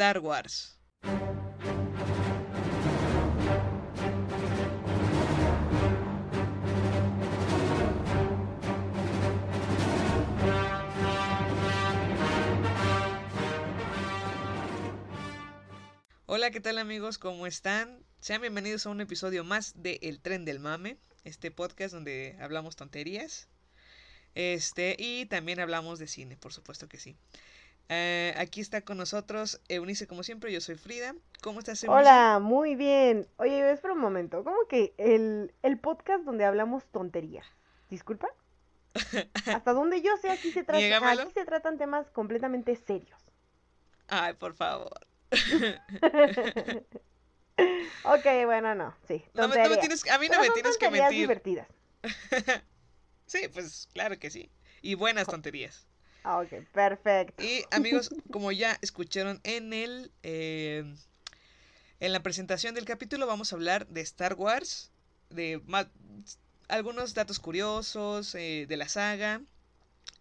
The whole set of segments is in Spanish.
Star Wars. Hola, ¿qué tal amigos? ¿Cómo están? Sean bienvenidos a un episodio más de El Tren del Mame, este podcast donde hablamos tonterías. Este, y también hablamos de cine, por supuesto que sí. Eh, aquí está con nosotros Eunice, como siempre, yo soy Frida. ¿Cómo estás, Eunice? Hola, muy bien. Oye, espera un momento. ¿Cómo que el, el podcast donde hablamos tontería? ¿Disculpa? Hasta donde yo sé, aquí se, trata, aquí se tratan temas completamente serios. Ay, por favor. ok, bueno, no, sí. No me- no me tonterías. tienes- a mí no Pero me son tienes que tonterías mentir. divertidas. sí, pues claro que sí. Y buenas tonterías. Ah, ok, perfecto. Y amigos, como ya escucharon en el eh, en la presentación del capítulo, vamos a hablar de Star Wars, de algunos datos curiosos eh, de la saga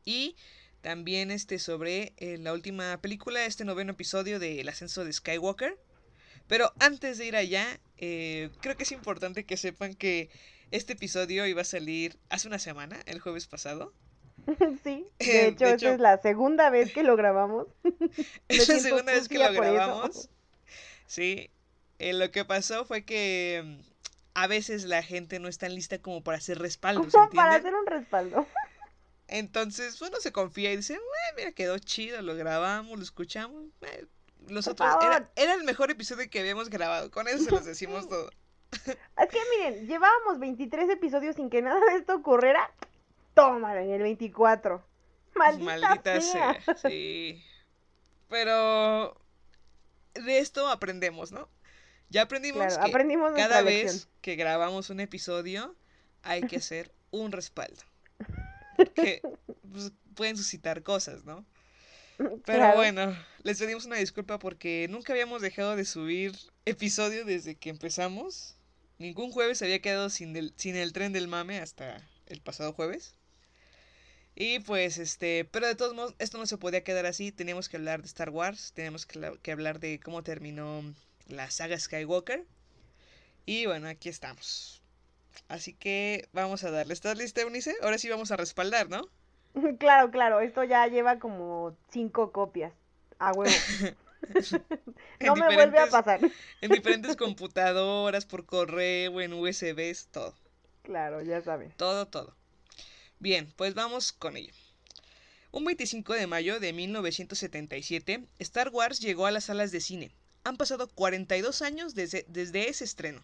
y también este sobre eh, la última película, este noveno episodio de El ascenso de Skywalker. Pero antes de ir allá, eh, creo que es importante que sepan que este episodio iba a salir hace una semana, el jueves pasado. sí, de hecho, de es la segunda vez que lo grabamos. Es la segunda vez que lo grabamos. Sí, eh, lo que pasó fue que mm, a veces la gente no está lista como para hacer respaldos, Como para hacer un respaldo. Entonces uno se confía y dice, "Eh, mira, quedó chido, lo grabamos, lo escuchamos. eh, Los otros, era, era el mejor episodio que habíamos grabado, con eso se los decimos todo. Es que miren, llevábamos 23 episodios sin que nada de esto ocurriera. Tómala en el 24. Maldita, Maldita sea. sea, sí. Pero de esto aprendemos, ¿no? Ya aprendimos Claro, que aprendimos cada lección. vez que grabamos un episodio hay que hacer un respaldo. Que pues, pueden suscitar cosas, ¿no? Pero Claro. bueno, les pedimos una disculpa porque nunca habíamos dejado de subir episodio desde que empezamos. Ningún jueves había quedado sin el, sin el tren del mame hasta el pasado jueves. Y pues este, pero de todos modos, esto no se podía quedar así. Teníamos que hablar de Star Wars, tenemos que, la- que hablar de cómo terminó la saga Skywalker. Y bueno, aquí estamos. Así que vamos a darle. ¿Estás lista, Eunice? Ahora sí vamos a respaldar, ¿no? Claro, claro, esto ya lleva como cinco copias. A huevo. No me vuelve a pasar. En diferentes computadoras, por correo, en USBs, todo. Claro, ya saben. Todo, todo. Bien, pues vamos con ello. Un 25 de mayo de 1977, Star Wars llegó a las salas de cine. Han pasado 42 años desde, ese estreno.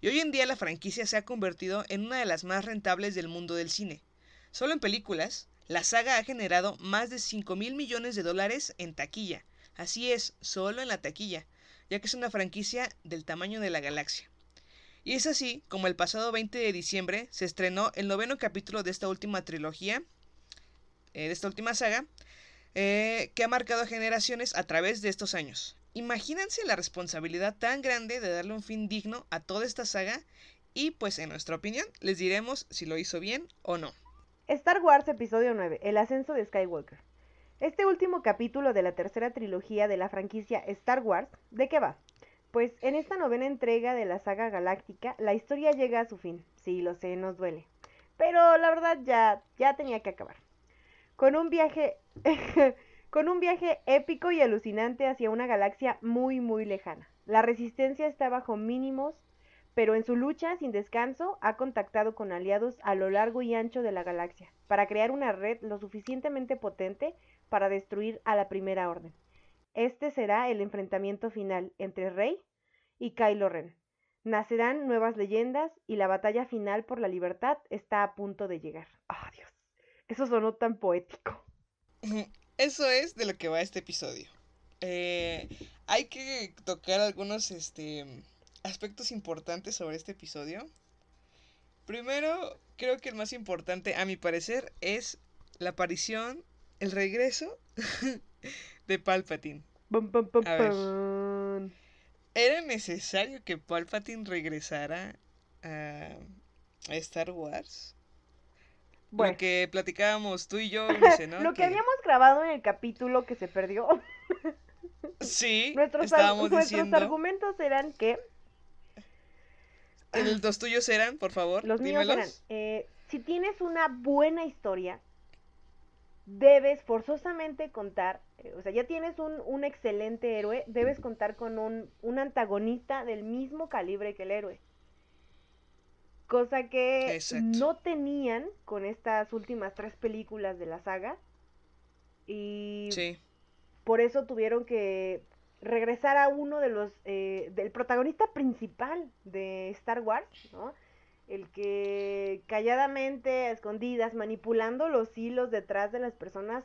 Y hoy en día la franquicia se ha convertido en una de las más rentables del mundo del cine. Solo en películas, la saga ha generado más de 5 mil millones de dólares en taquilla. Así es, solo en la taquilla, ya que es una franquicia del tamaño de la galaxia. Y es así como el pasado 20 de diciembre se estrenó el noveno capítulo de esta última trilogía, eh, de esta última saga, eh, que ha marcado generaciones a través de estos años. Imagínense la responsabilidad tan grande de darle un fin digno a toda esta saga y pues en nuestra opinión les diremos si lo hizo bien o no. Star Wars Episodio 9, El ascenso de Skywalker. Este último capítulo de la tercera trilogía de la franquicia Star Wars, ¿de qué va? Pues en esta novena entrega de la saga galáctica, la historia llega a su fin. Sí, lo sé, nos duele. Pero la verdad ya, ya tenía que acabar. Con un viaje, con un viaje épico y alucinante hacia una galaxia muy, muy lejana. La resistencia está bajo mínimos pero en su lucha sin descanso ha contactado con aliados a lo largo y ancho de la galaxia para crear una red lo suficientemente potente para destruir a la Primera Orden. Este será el enfrentamiento final entre Rey y Kylo Ren. Nacerán nuevas leyendas y la batalla final por la libertad está a punto de llegar. ¡Ah, Dios! Eso sonó tan poético. Eso es de lo que va este episodio. Eh, hay que tocar algunos este, aspectos importantes sobre este episodio. Primero, creo que el más importante, a mi parecer, es la aparición, el regreso de Palpatine. Pum, pum, pum, A ver. ¿Era necesario que Palpatine regresara a, Star Wars? Bueno, Lo que platicábamos tú y yo, ¿no? lo que habíamos grabado en el capítulo que se perdió, Sí, nuestros, ar- estábamos nuestros argumentos eran que ¿Los tuyos eran, por favor? Los míos dímelos. eran, eh, si tienes una buena historia, debes forzosamente contar, eh, o sea, ya tienes un, un excelente héroe, debes contar con un, un antagonista del mismo calibre que el héroe. Cosa que Exacto. no tenían con estas últimas tres películas de la saga. Y Sí, por eso tuvieron que regresar a uno de los eh, del protagonista principal de Star Wars, ¿no? El que calladamente, a escondidas, manipulando los hilos detrás de las personas,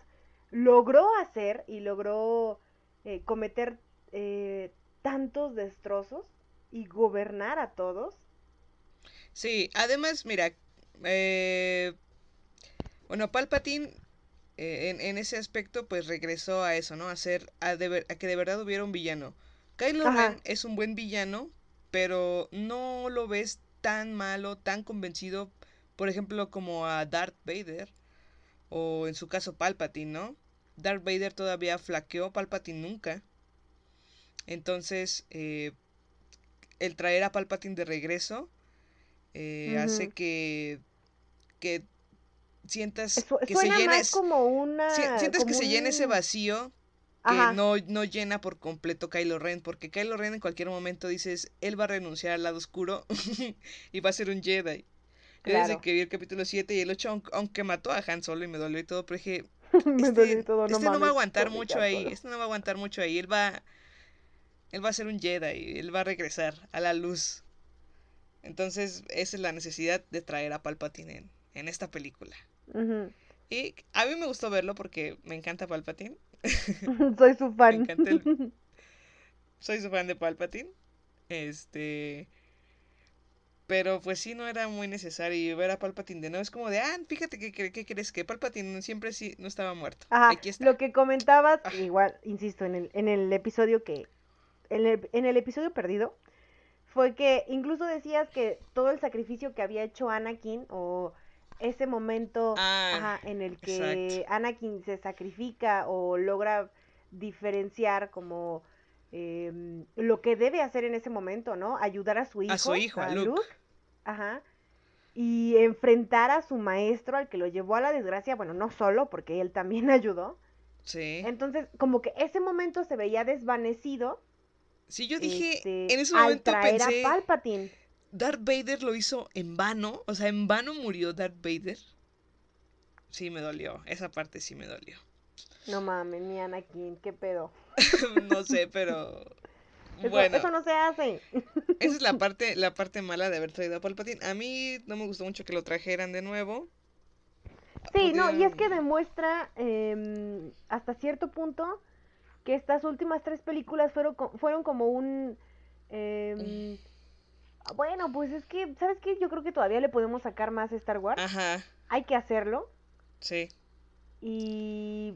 logró hacer y logró eh, cometer eh, tantos destrozos y gobernar a todos. sí. Además, mira, eh, bueno, Palpatine eh, en, en ese aspecto pues regresó a eso, ¿no? A, ser, a, de ver- a que de verdad hubiera un villano. Kylo. Ren es un buen villano, pero no lo ves tan malo, tan convencido, por ejemplo, como a Darth Vader, o en su caso Palpatine, ¿no? Darth Vader todavía flaqueó, Palpatine nunca. Entonces, eh, el traer a Palpatine de regreso eh, hace que, que sientas Su- que se como una... que llena ese vacío que no, no llena por completo Kylo Ren, porque Kylo Ren en cualquier momento dices, él va a renunciar al lado oscuro y va a ser un Jedi. Yo desde que vi el capítulo 7 y el 8, aunque, mató a Han Solo y me dolió y todo, pero dije, Me este, todo, este no, va a aguantar mucho ahí, este no va a aguantar mucho ahí, él va, él va a ser un Jedi, él va a regresar a la luz. Entonces, esa es la necesidad de traer a Palpatine en, en esta película. Y a mí me gustó verlo porque me encanta Palpatine. Soy su fan. encanta el- Soy su fan de Palpatine. Este. Pero pues sí, no era muy necesario ver a Palpatine de nuevo. Es como de, ah, fíjate que, que, que crees que Palpatine siempre sí no estaba muerto. Ajá, Aquí está. lo que comentabas, igual, insisto, en el, en el episodio que, en el, en el episodio perdido, fue que incluso decías que todo el sacrificio que había hecho Anakin, o ese momento Ah, ajá, en el que exacto. Anakin se sacrifica o logra diferenciar como em, lo que debe hacer en ese momento, ¿no? Ayudar a su hijo, A su hijo, a Luke. Ajá. Y enfrentar a su maestro, al que lo llevó a la desgracia, bueno, no solo, porque él también ayudó. Sí. Entonces, como que ese momento se veía desvanecido. Sí, yo dije, este, en ese al momento traer pensé, a Palpatine. Darth Vader lo hizo en vano. O sea, en vano murió Darth Vader. Sí, me dolió. Esa parte sí me dolió. No mames, mi Anakin, qué pedo. no sé, pero. Eso, Bueno. eso no se hace. Esa es la parte, la parte mala de haber traído a Palpatine. A mí no me gustó mucho que lo trajeran de nuevo. Sí, no, y es que demuestra em, hasta cierto punto que estas últimas tres películas fueron, fueron como un... em, bueno, pues es que, ¿sabes qué? Yo creo que todavía le podemos sacar más a Star Wars. Ajá, Hay que hacerlo. sí. Y,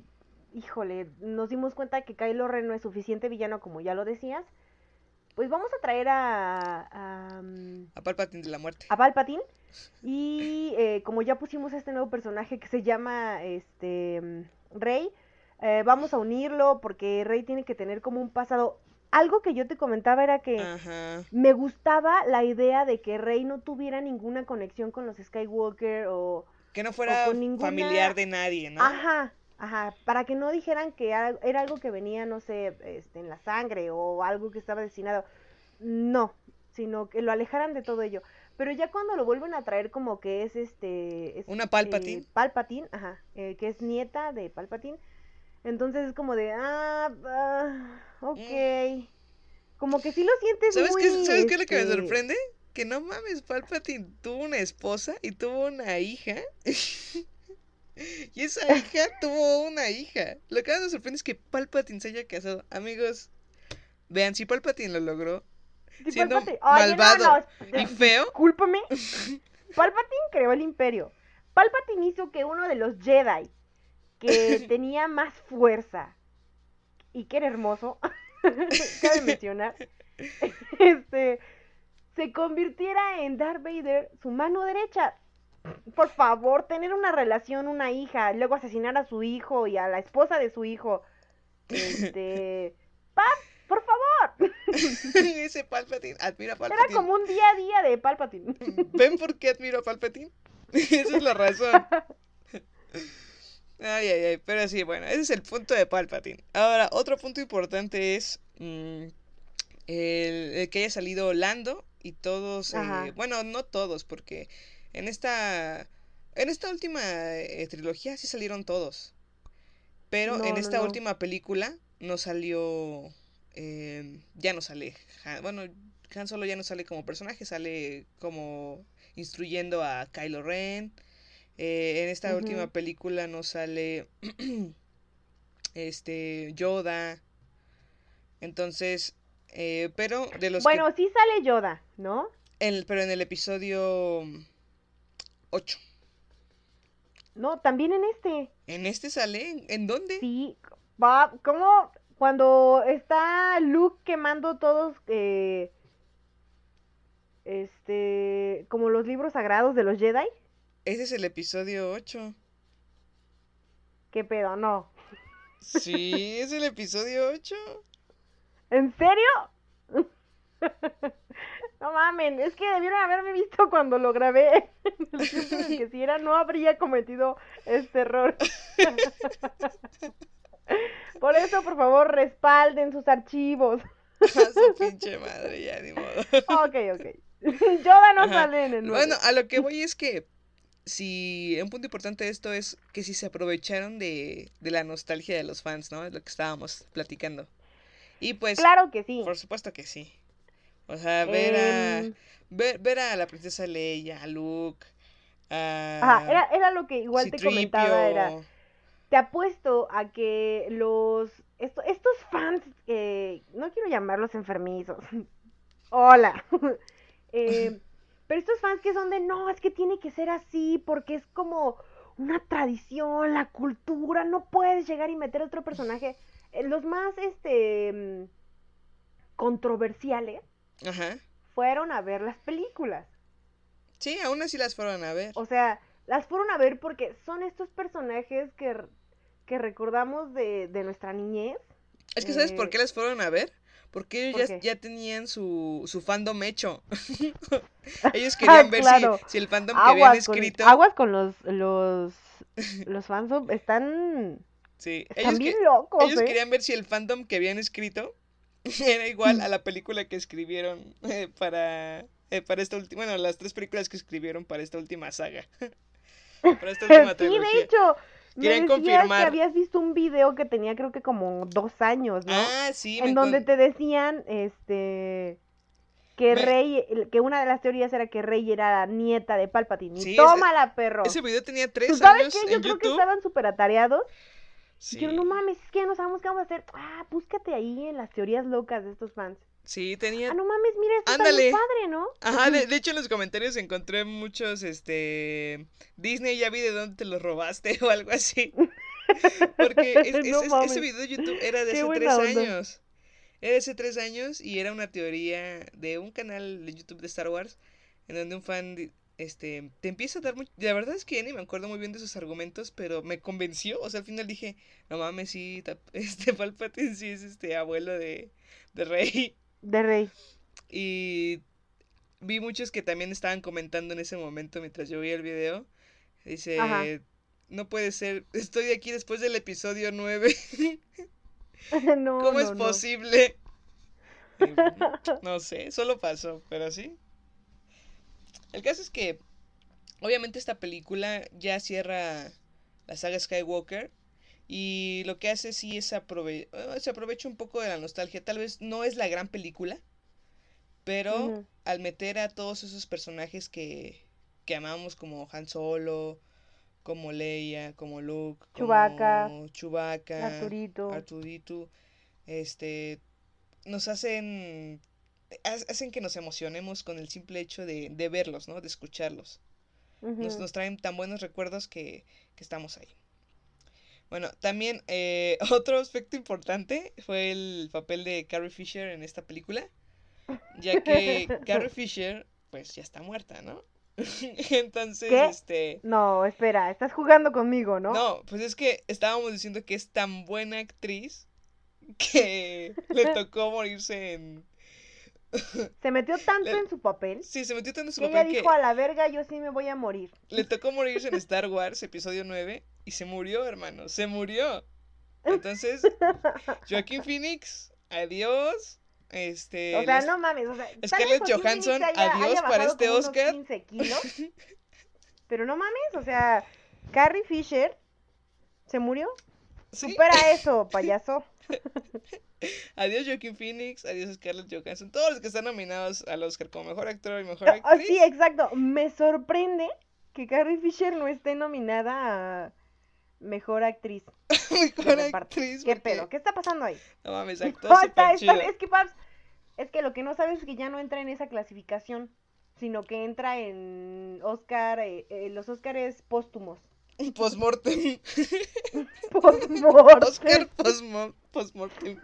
híjole, nos dimos cuenta que Kylo Ren no es suficiente villano como ya lo decías. Pues vamos a traer a, a, mm, A Palpatine de la muerte. a Palpatine. Y eh, como ya pusimos este nuevo personaje que se llama este mm, Rey, eh, vamos a unirlo porque Rey tiene que tener como un pasado. Algo que yo te comentaba era que Ajá. me gustaba la idea de que Rey no tuviera ninguna conexión con los Skywalker o Que no fuera ninguna- familiar de nadie, ¿no? Ajá, ajá, para que no dijeran que era, era algo que venía, no sé, este, en la sangre o algo que estaba destinado. No, sino que lo alejaran de todo ello. Pero ya cuando lo vuelven a traer como que es este... es, Una Palpatine. eh, Palpatine, ajá, eh, que es nieta de Palpatine. Entonces es como de, ah, ah, ok. Como que sí lo sientes ¿Sabes muy, qué, ¿sabes qué es lo que me este, sorprende? Que no mames, Palpatine tuvo una esposa y tuvo una hija. Y esa hija tuvo una hija. Lo que más me sorprende es que Palpatine se haya casado. Amigos, vean, si Palpatine lo logró, Sí, siendo Palpatine- Oye, no, malvado no, y feo, Discúlpame. Palpatine creó el imperio. Palpatine hizo que uno de los Jedi que tenía más fuerza y que era hermoso, cabe mencionar, este, se convirtiera en Darth Vader, su mano derecha. Por favor, tener una relación, una hija, luego asesinar a su hijo y a la esposa de su hijo. Este, pap, por favor. ese Palpatine, admira a Era Palpatine. como un día a día de Palpatine. ¿Ven por qué admiro a Palpatine? Esa es la razón. Ay, ay, ay, pero sí, bueno, ese es el punto de Palpatine. Ahora, otro punto importante es mm, el, el que haya salido Lando y todos, eh, bueno, no todos, porque en esta, en esta última eh, trilogía sí salieron todos. Pero No, en no, esta no. última película no salió, eh, ya no sale, Han- bueno, Han Solo ya no sale como personaje, sale como instruyendo a Kylo Ren. Eh, en esta última película no sale este Yoda. Entonces, eh, pero de los que- Bueno, sí sale Yoda, ¿no? en- pero en el episodio 8. No, también en este. ¿En este sale? ¿En, en dónde? Sí, va, ¿cómo? Cuando está Luke quemando todos, eh, este, como los libros sagrados de los Jedi. Ese es el episodio 8. ¿Qué pedo? No. Sí, es el episodio 8. ¿En serio? No mamen, es que debieron haberme visto cuando lo grabé. En el tiempo en el que si era, no habría cometido este error. Por eso, por favor, respalden sus archivos. A su pinche madre, ya ni modo. Ok, ok. Yoda no Ajá. sale en el. Bueno, a lo que voy es que si un punto importante de esto es que si se aprovecharon de, de la nostalgia de los fans, ¿no? Es lo que estábamos platicando. Y pues, Claro que sí. por supuesto que sí. O sea, ver a Em, ver, ver a la princesa Leia, a Luke, a Ajá, era, era lo que igual te comentaba, era, te apuesto a que los, esto- estos fans, eh, no quiero llamarlos enfermizos, hola, eh, pero estos fans que son de, no, es que tiene que ser así, porque es como una tradición, la cultura, no puedes llegar y meter otro personaje, Eh, los más, este, mm, controversiales Ajá. fueron a ver las películas. Sí, aún así las fueron a ver. O sea, las fueron a ver porque son estos personajes que, que recordamos de, de nuestra niñez. Es que ¿sabes por eh, qué las fueron a ver? Porque ellos ¿por ya, ya tenían su, su fandom hecho. ellos querían ver si- Ah, Claro. si, el fandom que habían con, escrito. aguas con los, los, los fans, of- están, Sí, están ellos, bien que- locos, ellos ¿eh? querían ver si el fandom que habían escrito era igual a la película que escribieron eh, para, eh, para esta última. Bueno, las tres películas que escribieron para esta última saga. para esta última Sí, trilogía. de hecho, me Querían decías confirmar. que habías visto un video que tenía creo que como dos años, ¿no? Ah, sí, me en donde con- te decían, este, que Me- Rey, que una de las teorías era que Rey era nieta de Palpatine. Y Sí, ese- tómala, perro. Ese video tenía ¿Tú tres sabes años qué? Yo en creo que estaban súper atareados. Sí. Dijeron, no mames, es que no sabemos qué vamos a hacer. Ah, búscate ahí en las teorías locas de estos fans. Sí, tenía Ah, no mames, mira, esto está Ándale. bien padre, ¿no? Ajá, de, de hecho en los comentarios encontré muchos, este, Disney, ya vi de dónde te los robaste o algo así. Porque es- es- No es- mames. ese video de YouTube era de Qué hace tres onda. años. Era de hace tres años y era una teoría de un canal de YouTube de Star Wars en donde un fan, este, te empieza a dar mucho... La verdad es que ya ni me acuerdo muy bien de sus argumentos, pero me convenció. O sea, al final dije, no mames, sí, este Palpatine sí es este abuelo de, de Rey. De Rey. Y vi muchos que también estaban comentando en ese momento mientras yo veía el video. Dice, Ajá. no puede ser, estoy aquí después del episodio 9. no, ¿Cómo no, es no. posible? No sé, solo pasó, pero sí. El caso es que, obviamente esta película ya cierra la saga Skywalker. Y lo que hace sí es aprove eh, se aprovecha un poco de la nostalgia. Tal vez no es la gran película, pero al meter a todos esos personajes que, que amamos como Han Solo, como Leia, como Luke, Chewbacca, como Chewbacca, Arturito. Arturito, este, nos hacen, ha- hacen que nos emocionemos con el simple hecho de, de verlos, ¿no? De escucharlos. Nos, nos traen tan buenos recuerdos que, que estamos ahí. Bueno, también eh, otro aspecto importante fue el papel de Carrie Fisher en esta película, ya que Carrie Fisher, pues ya está muerta, ¿no? Entonces, ¿Qué? este... No, espera, estás jugando conmigo, ¿no? No, pues es que estábamos diciendo que es tan buena actriz que le tocó morirse en... Se metió tanto Le- en su papel Sí, se metió tanto en su que ella papel que dijo a la verga, yo sí me voy a morir. le tocó morirse en Star Wars, episodio 9, y se murió, hermano, se murió. Entonces, Joaquín Phoenix, adiós. Este, O sea, los- no mames, o sea, Scarlett Johansson, haya- adiós haya para este Oscar. 15 kilos, pero no mames, o sea, Carrie Fisher se murió. ¿sí? Supera eso, payaso. Adiós Joaquin Phoenix, adiós Scarlett Johansson, todos los que están nominados al Oscar como mejor actor y mejor Ah, actriz. sí, exacto. Me sorprende que Carrie Fisher no esté nominada a mejor actriz. mejor actriz. ¿Qué porque- pedo? ¿Qué está pasando ahí? No mames, actuó No, está, está- es que Paps, es que lo que no sabes es que ya no entra en esa clasificación, sino que entra en Oscar, eh, eh, los Oscars póstumos. Postmortem. Postmortem. Oscar postmo- postmortem.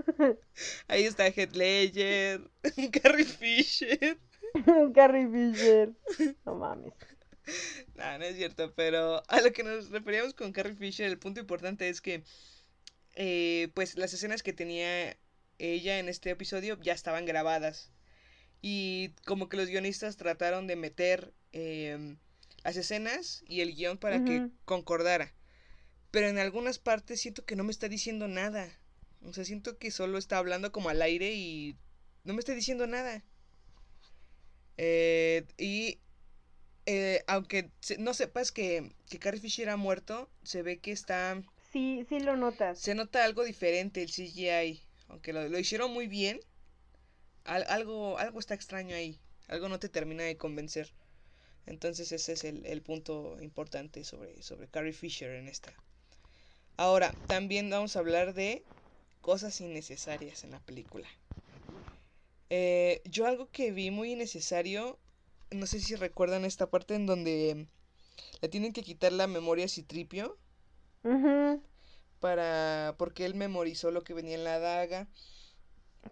Ahí está Heath Ledger, Carrie Fisher. Carrie Fisher. No mames. No, no es cierto, pero a lo que nos referíamos con Carrie Fisher, el punto importante es que, eh, pues, las escenas que tenía ella en este episodio ya estaban grabadas. Y como que los guionistas trataron de meter em, las escenas y el guion para que concordara. Pero en algunas partes siento que no me está diciendo nada. O sea, siento que solo está hablando como al aire y no me está diciendo nada. Eh, y eh, aunque no sepas que, que Carrie Fisher ha muerto, se ve que está... Sí, sí lo notas. Se nota algo diferente el CGI. Aunque lo, lo hicieron muy bien. al- algo, algo está extraño ahí. Algo no te termina de convencer. Entonces ese es el, el punto importante sobre, sobre Carrie Fisher en esta. Ahora, también vamos a hablar de cosas innecesarias en la película. Eh, yo algo que vi muy innecesario, no sé si recuerdan esta parte en donde le tienen que quitar la memoria a Citripio para porque él memorizó lo que venía en la daga.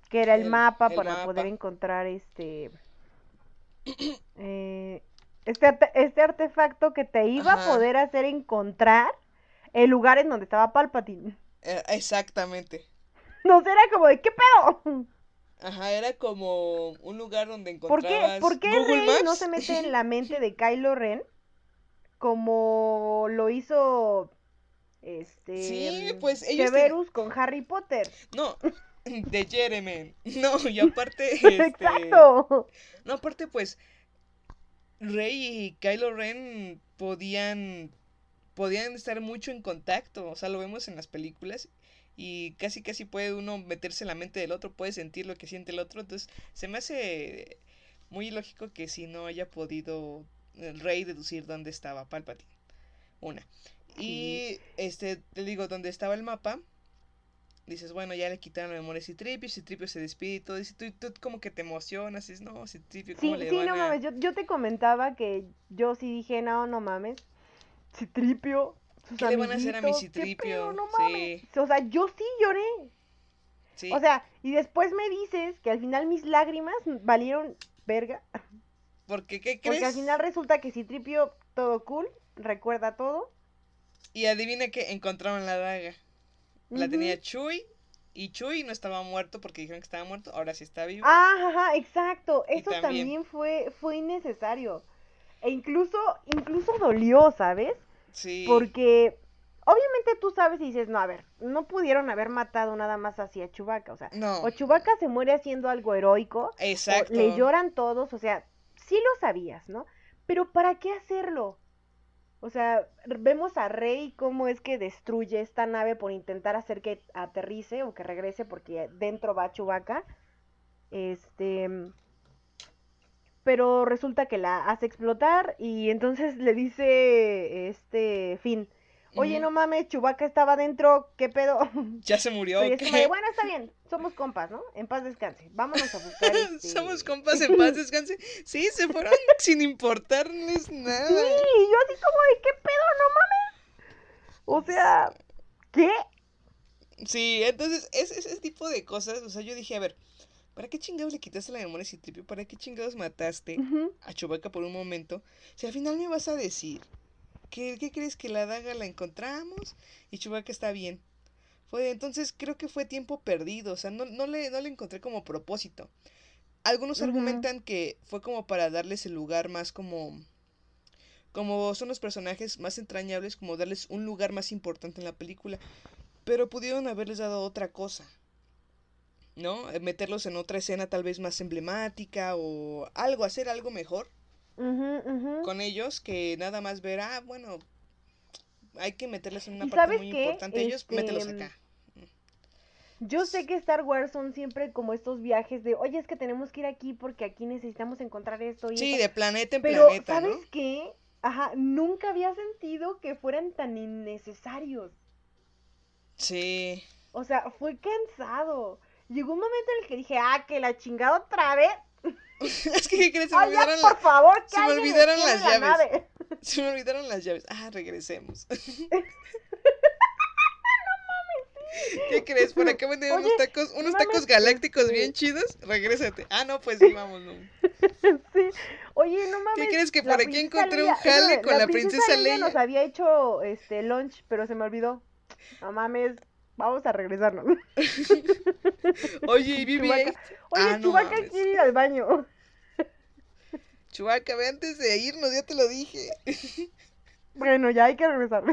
Que era el, El- mapa el para poder encontrar este. eh, este, este artefacto que te iba Ajá. a poder hacer encontrar el lugar en donde estaba Palpatine. Eh, exactamente. No sé, era como de ¿qué pedo? Ajá, era como un lugar donde ¿Por qué, encontrabas ¿por qué Google Rey Maps. no se mete en la mente de Kylo Ren como lo hizo este Sí, pues, ellos Severus con Harry Potter? No, de Jeremy. No, y aparte este, Exacto. No, aparte pues Rey y Kylo Ren podían podían estar mucho en contacto, o sea, lo vemos en las películas y casi casi puede uno meterse en la mente del otro, puede sentir lo que siente el otro, entonces se me hace muy ilógico que si no haya podido el Rey deducir dónde estaba Palpatine. Una. Y este, te digo, donde estaba el mapa, dices, bueno, ya le quitaron la memoria a Citripio, Citripio se despide y todo, y tú, tú como que te emocionas, dices, no, Citripio, ¿cómo Sí, le sí, van no a...? mames, yo, yo te comentaba que yo sí dije, no, no mames, Citripio, sus ¿Qué le van a hacer a mi amiguitos, ¿qué Citripio? No Sí. mames. O sea, yo sí lloré. Sí, O sea, y después me dices que al final mis lágrimas valieron verga. porque, ¿qué crees? Porque al final resulta que Citripio, todo cool, recuerda todo. Y adivina que encontraron la daga. La tenía Chuy, y Chuy no estaba muerto porque dijeron que estaba muerto, ahora sí está vivo. Ah, ajá, exacto. Y Eso también- también fue, fue innecesario. E incluso, incluso dolió, ¿sabes? sí. Porque obviamente tú sabes y dices, no, a ver, no pudieron haber matado nada más así a Chewbacca. O sea, No, o Chewbacca se muere haciendo algo heroico, exacto. o le lloran todos, o sea, sí lo sabías, ¿no? Pero ¿para qué hacerlo? O sea, vemos a Rey cómo es que destruye esta nave por intentar hacer que aterrice o que regrese porque dentro va Chewbacca. Este, pero resulta que la hace explotar y entonces le dice este Finn, oye, no mames, Chubaca estaba dentro, ¿qué pedo? Ya se murió. Bueno, está bien, somos compas, ¿no? En paz descanse, vámonos a buscar este... Somos compas en paz, descanse. Sí, se fueron sin importarles nada. Sí, yo así como de, ¿qué pedo? No mames. O sea, ¿qué? Sí, entonces, es, es ese tipo de cosas. O sea, yo dije, a ver, ¿para qué chingados le quitaste la memoria a Citripio? ¿Para qué chingados mataste a Chewbacca por un momento? Si al final me vas a decir que, ¿qué crees que la daga la encontramos y Chewbacca está bien? Fue, entonces creo que fue tiempo perdido, o sea, no, no, le, no le encontré como propósito. Algunos argumentan que fue como para darles el lugar más como... Como son los personajes más entrañables, como darles un lugar más importante en la película. Pero pudieron haberles dado otra cosa. ¿No? Eh, Meterlos en otra escena tal vez más emblemática o algo, hacer algo mejor Con ellos que nada más ver, ah, bueno, hay que meterles en una ¿Y parte muy qué? importante ellos, Este, mételos acá. Yo sé que Star Wars son siempre como estos viajes de, oye, es que tenemos que ir aquí porque aquí necesitamos encontrar esto y Sí, esto". de planeta en Pero, planeta, ¿sabes ¿no? qué? Ajá, nunca había sentido que fueran tan innecesarios. Sí. O sea, fue cansado. Llegó un momento en el que dije, ah, que la chingada otra vez. es que, ¿qué crees? Se me Oye, olvidaron, por la- favor, se me olvidaron las la llaves. nave. se me olvidaron las llaves. Ah, regresemos. ¿Qué crees? Por acá venden unos tacos, unos mames, tacos galácticos este- bien chidos. Regrésate. Ah, no, pues sí, vámonos. Sí. Oye, no mames. ¿Qué crees que por aquí princesa encontré un Leia- jale con la princesa Leia? nos había hecho este lunch, pero se me olvidó. No mames, vamos a regresarnos. Oye, y BB-8. Chewbacca. Oye, Ah, no Chewbacca mames. quiere ir al baño. Chewbacca, ve antes de irnos, ya te lo dije. Bueno, ya hay que regresar.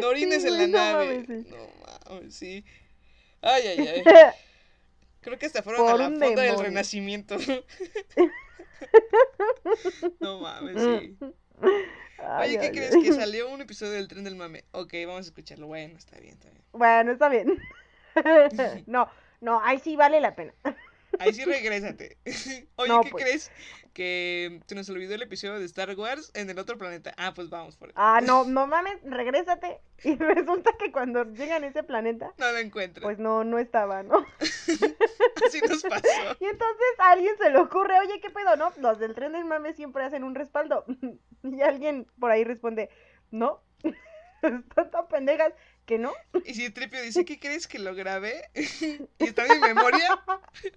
No orines Sí, en la no nave. mames, sí. No mames, sí. Ay, ay, ay. Creo que hasta fueron Por a la un fonda del demonio. renacimiento. no mames, sí. Oye, ¿qué ay, crees? ay. Que salió un episodio del tren del mame. Ok, vamos a escucharlo. Bueno, está bien, está bien. Bueno, está bien. no, no, ahí sí vale la pena. Ahí sí regrésate. Oye, No, ¿qué pues. crees? Que se nos olvidó el episodio de Star Wars en el otro planeta. Ah, pues vamos por eso. Ah, no, no mames, regrésate. Y resulta que cuando llegan a ese planeta, No lo encuentro. pues no, no estaba, ¿no? Así nos pasó. Y entonces a alguien se le ocurre, oye, ¿qué pedo, no? Los del tren del mame siempre hacen un respaldo. Y alguien por ahí responde, no, están tan pendejas que no. Y si Tripio dice, ¿qué crees que lo grabé? y está en mi memoria.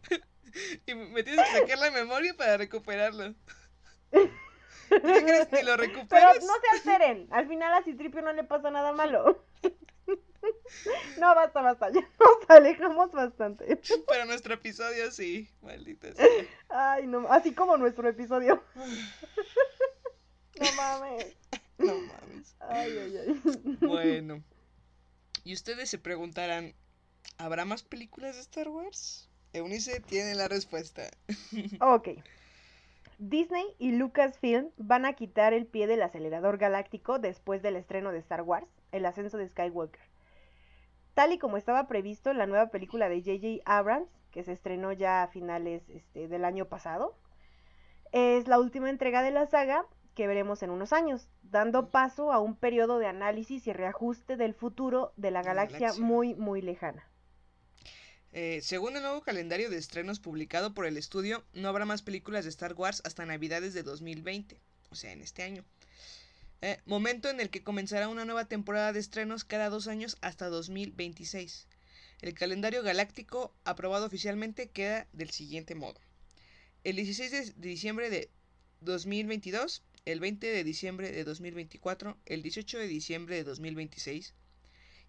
y me tienes que sacar la memoria para recuperarlo. ¿Y qué crees? Ni lo Pero recuperas. no se alteren, al final a Citripio no le pasa nada malo. No, basta, basta, ya nos alejamos bastante. Para nuestro episodio, sí. Maldita sea. Ay, no, así como nuestro episodio. No mames. No mames. Ay, ay, ay. Bueno. Y ustedes se preguntarán, ¿habrá más películas de Star Wars? Eunice tiene la respuesta. Ok. Disney y Lucasfilm van a quitar el pie del acelerador galáctico después del estreno de Star Wars, El ascenso de Skywalker. Tal y como estaba previsto la nueva película de J.J. Abrams, que se estrenó ya a finales este, del año pasado, es la última entrega de la saga que veremos en unos años, dando paso a un periodo de análisis y reajuste del futuro de la La galaxia galaxia. muy, muy lejana. Eh, según el nuevo calendario de estrenos publicado por el estudio, no habrá más películas de Star Wars hasta Navidades de 2020, o sea, en este año. Eh, momento en el que comenzará una nueva temporada de estrenos cada dos años hasta 2026. El calendario galáctico aprobado oficialmente queda del siguiente modo. El 16 de de diciembre de 2022, el 20 de diciembre de 2024, el 18 de diciembre de 2026,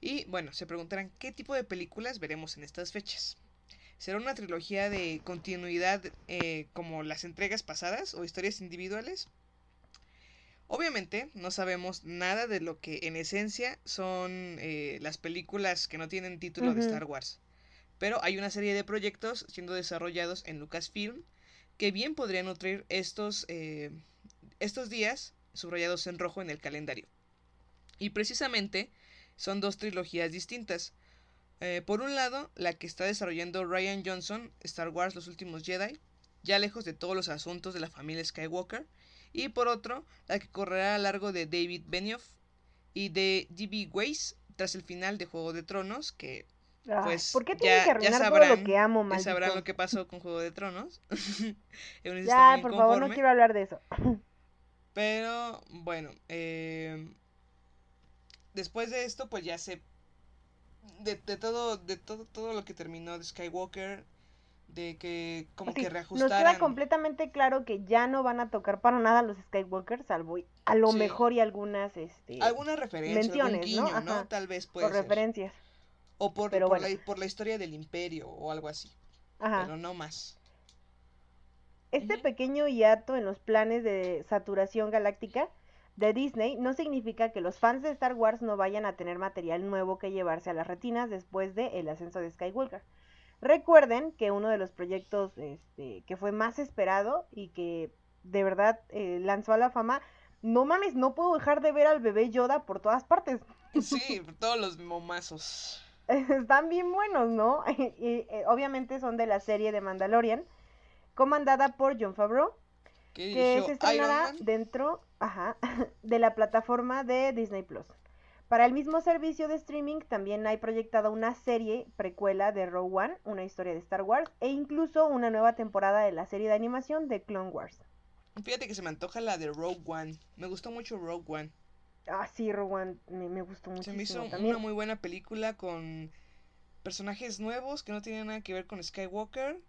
y bueno, se preguntarán qué tipo de películas veremos en estas fechas. ¿Será una trilogía de continuidad eh, como las entregas pasadas o historias individuales? Obviamente no sabemos nada de lo que en esencia son eh, las películas que no tienen título de. Star Wars. Pero hay una serie de proyectos siendo desarrollados en Lucasfilm que bien podrían nutrir estos, eh, estos días subrayados en rojo en el calendario. Y precisamente son dos trilogías distintas. Eh, por un lado, la que está desarrollando Ryan Johnson, Star Wars Los Últimos Jedi, ya lejos de todos los asuntos de la familia Skywalker, y por otro, la que correrá a largo de David Benioff y de D.B. Weiss tras el final de Juego de Tronos, que Ay, pues ¿Por qué ya, que ya arruinar todo sabrán, lo que amo, ya sabrán lo que pasó con Juego de Tronos. Ya, por favor, no quiero hablar de eso. Pero bueno, eh, después de esto, pues ya se de, de todo, de todo, todo lo que terminó de Skywalker, de que como Sí, que nos reajustaran. queda completamente claro que ya no van a tocar para nada los Skywalker, salvo a lo Sí. mejor y algunas este, alguna referencia, algún menciones, ¿no? guiño, ¿no? Ajá, Tal vez puede por ser. referencias. O por, pero por, bueno. la, por la historia del imperio o algo así. Ajá. Pero no más. Este pequeño hiato en los planes de saturación galáctica de Disney no significa que los fans de Star Wars no vayan a tener material nuevo que llevarse a las retinas después de El ascenso de Skywalker. Recuerden que uno de los proyectos este, que fue más esperado y que de verdad eh, lanzó a la fama, no mames, no puedo dejar de ver al bebé Yoda por todas partes. Sí, todos los momazos. Están bien buenos, ¿no? y eh, obviamente son de la serie de Mandalorian, comandada por John Favreau, ¿Qué que se estrenará dentro ajá, de la plataforma de Disney Plus. Para el mismo servicio de streaming también hay proyectada una serie precuela de Rogue One, una historia de Star Wars, e incluso una nueva temporada de la serie de animación de Clone Wars. Fíjate que se me antoja la de Rogue One. Me gustó mucho Rogue One. Ah, sí, Rogue One me, me gustó Se muchísimo me hizo también. una muy buena película con personajes nuevos que no tenían nada que ver con Skywalker.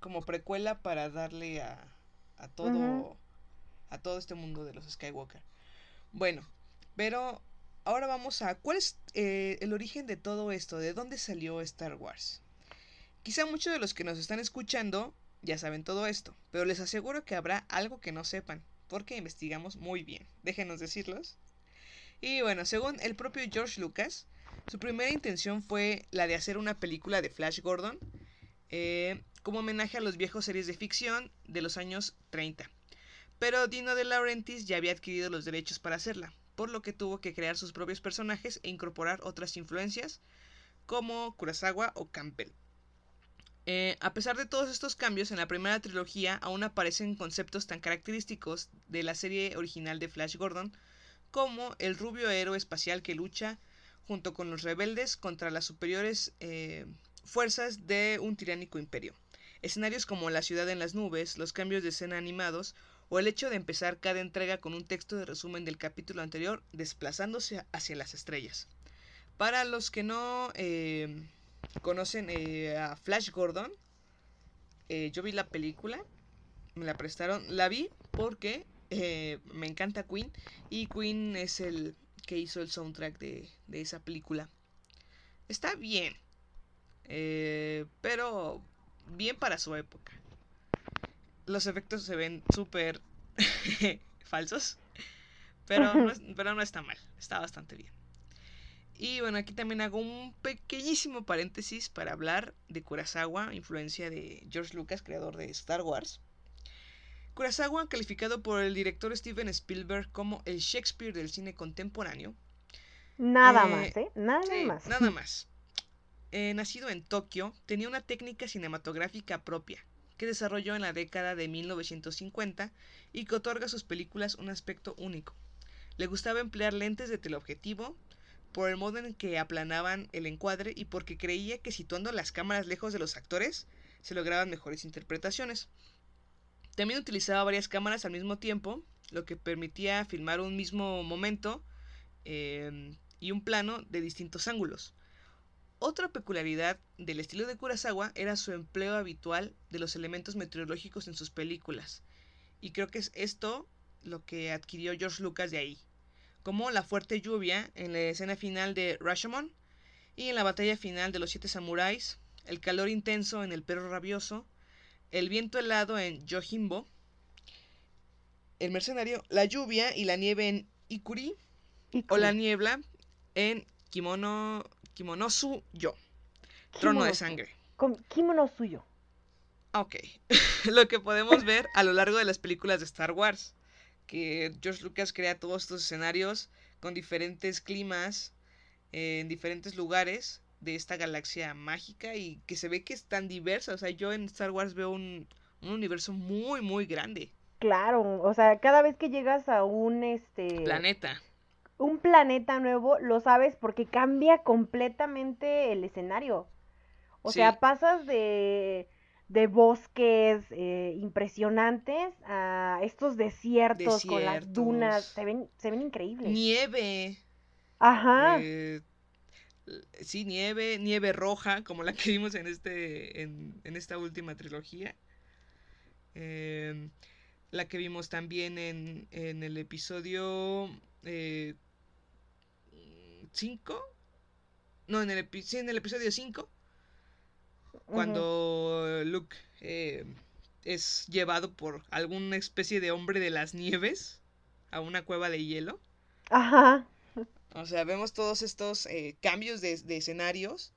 Como precuela para darle a, a todo. A todo este mundo de los Skywalker. Bueno, pero ahora vamos a. ¿Cuál es eh, el origen de todo esto? ¿De dónde salió Star Wars? Quizá muchos de los que nos están escuchando ya saben todo esto, pero les aseguro que habrá algo que no sepan, porque investigamos muy bien. Déjenos decirlos. Y bueno, según el propio George Lucas, su primera intención fue la de hacer una película de Flash Gordon, eh, como homenaje a los viejos series de ficción de los años 30. Pero Dino de Laurentiis ya había adquirido los derechos para hacerla, por lo que tuvo que crear sus propios personajes e incorporar otras influencias, como Kurosawa o Campbell. Eh, a pesar de todos estos cambios, en la primera trilogía aún aparecen conceptos tan característicos de la serie original de Flash Gordon, como el rubio héroe espacial que lucha junto con los rebeldes contra las superiores eh, fuerzas de un tiránico imperio. Escenarios como la ciudad en las nubes, los cambios de escena animados o el hecho de empezar cada entrega con un texto de resumen del capítulo anterior desplazándose hacia las estrellas. Para los que no eh, conocen eh, a Flash Gordon, eh, yo vi la película, me la prestaron, la vi porque me encanta Queen y Queen es el que hizo el soundtrack de, de esa película. Está bien, pero bien para su época. Los efectos se ven súper falsos, pero no, pero no está mal, está bastante bien. Y bueno, aquí también hago un pequeñísimo paréntesis para hablar de Kurosawa, influencia de George Lucas, creador de Star Wars. Kurosawa, calificado por el director Steven Spielberg como el Shakespeare del cine contemporáneo, Nada Eh, más, ¿eh? Nada Sí, más. Nada más. Eh, nacido en Tokio, tenía una técnica cinematográfica propia que desarrolló en la década de 1950 y que otorga a sus películas un aspecto único. Le gustaba emplear lentes de teleobjetivo por el modo en que aplanaban el encuadre y porque creía que situando las cámaras lejos de los actores se lograban mejores interpretaciones. También utilizaba varias cámaras al mismo tiempo, lo que permitía filmar un mismo momento eh, y un plano de distintos ángulos. Otra peculiaridad del estilo de Kurosawa era su empleo habitual de los elementos meteorológicos en sus películas. Y creo que es esto lo que adquirió George Lucas de ahí. Como la fuerte lluvia en la escena final de Rashomon y en la batalla final de los siete samuráis, el calor intenso en El perro rabioso, el viento helado en Yojimbo, el mercenario, la lluvia y la nieve en Ikuri, o la niebla en Kimono Kimonosu Yo, Trono de Sangre. con- Kimono suyo. Ok, lo que podemos ver a lo largo de las películas de Star Wars, que George Lucas crea todos estos escenarios con diferentes climas eh, en diferentes lugares de esta galaxia mágica y que se ve que es tan diversa. O sea, yo en Star Wars veo un, Un universo muy, muy grande. Claro, o sea, cada vez que llegas a un este Planeta. Un planeta nuevo, lo sabes porque cambia completamente el escenario. O Sí. sea, pasas de, de bosques eh, impresionantes a estos desiertos, con las dunas. Se ven, se ven increíbles. Nieve. Ajá. eh, sí, nieve, nieve roja, como la que vimos en este. en, en esta última trilogía. Em, la que vimos también en, en el episodio 5. no, en el, sí, en el episodio 5. Ujú. Cuando Luke eh, es llevado por alguna especie de hombre de las nieves a una cueva de hielo. Ajá. O sea, vemos todos estos eh, cambios de, de escenarios,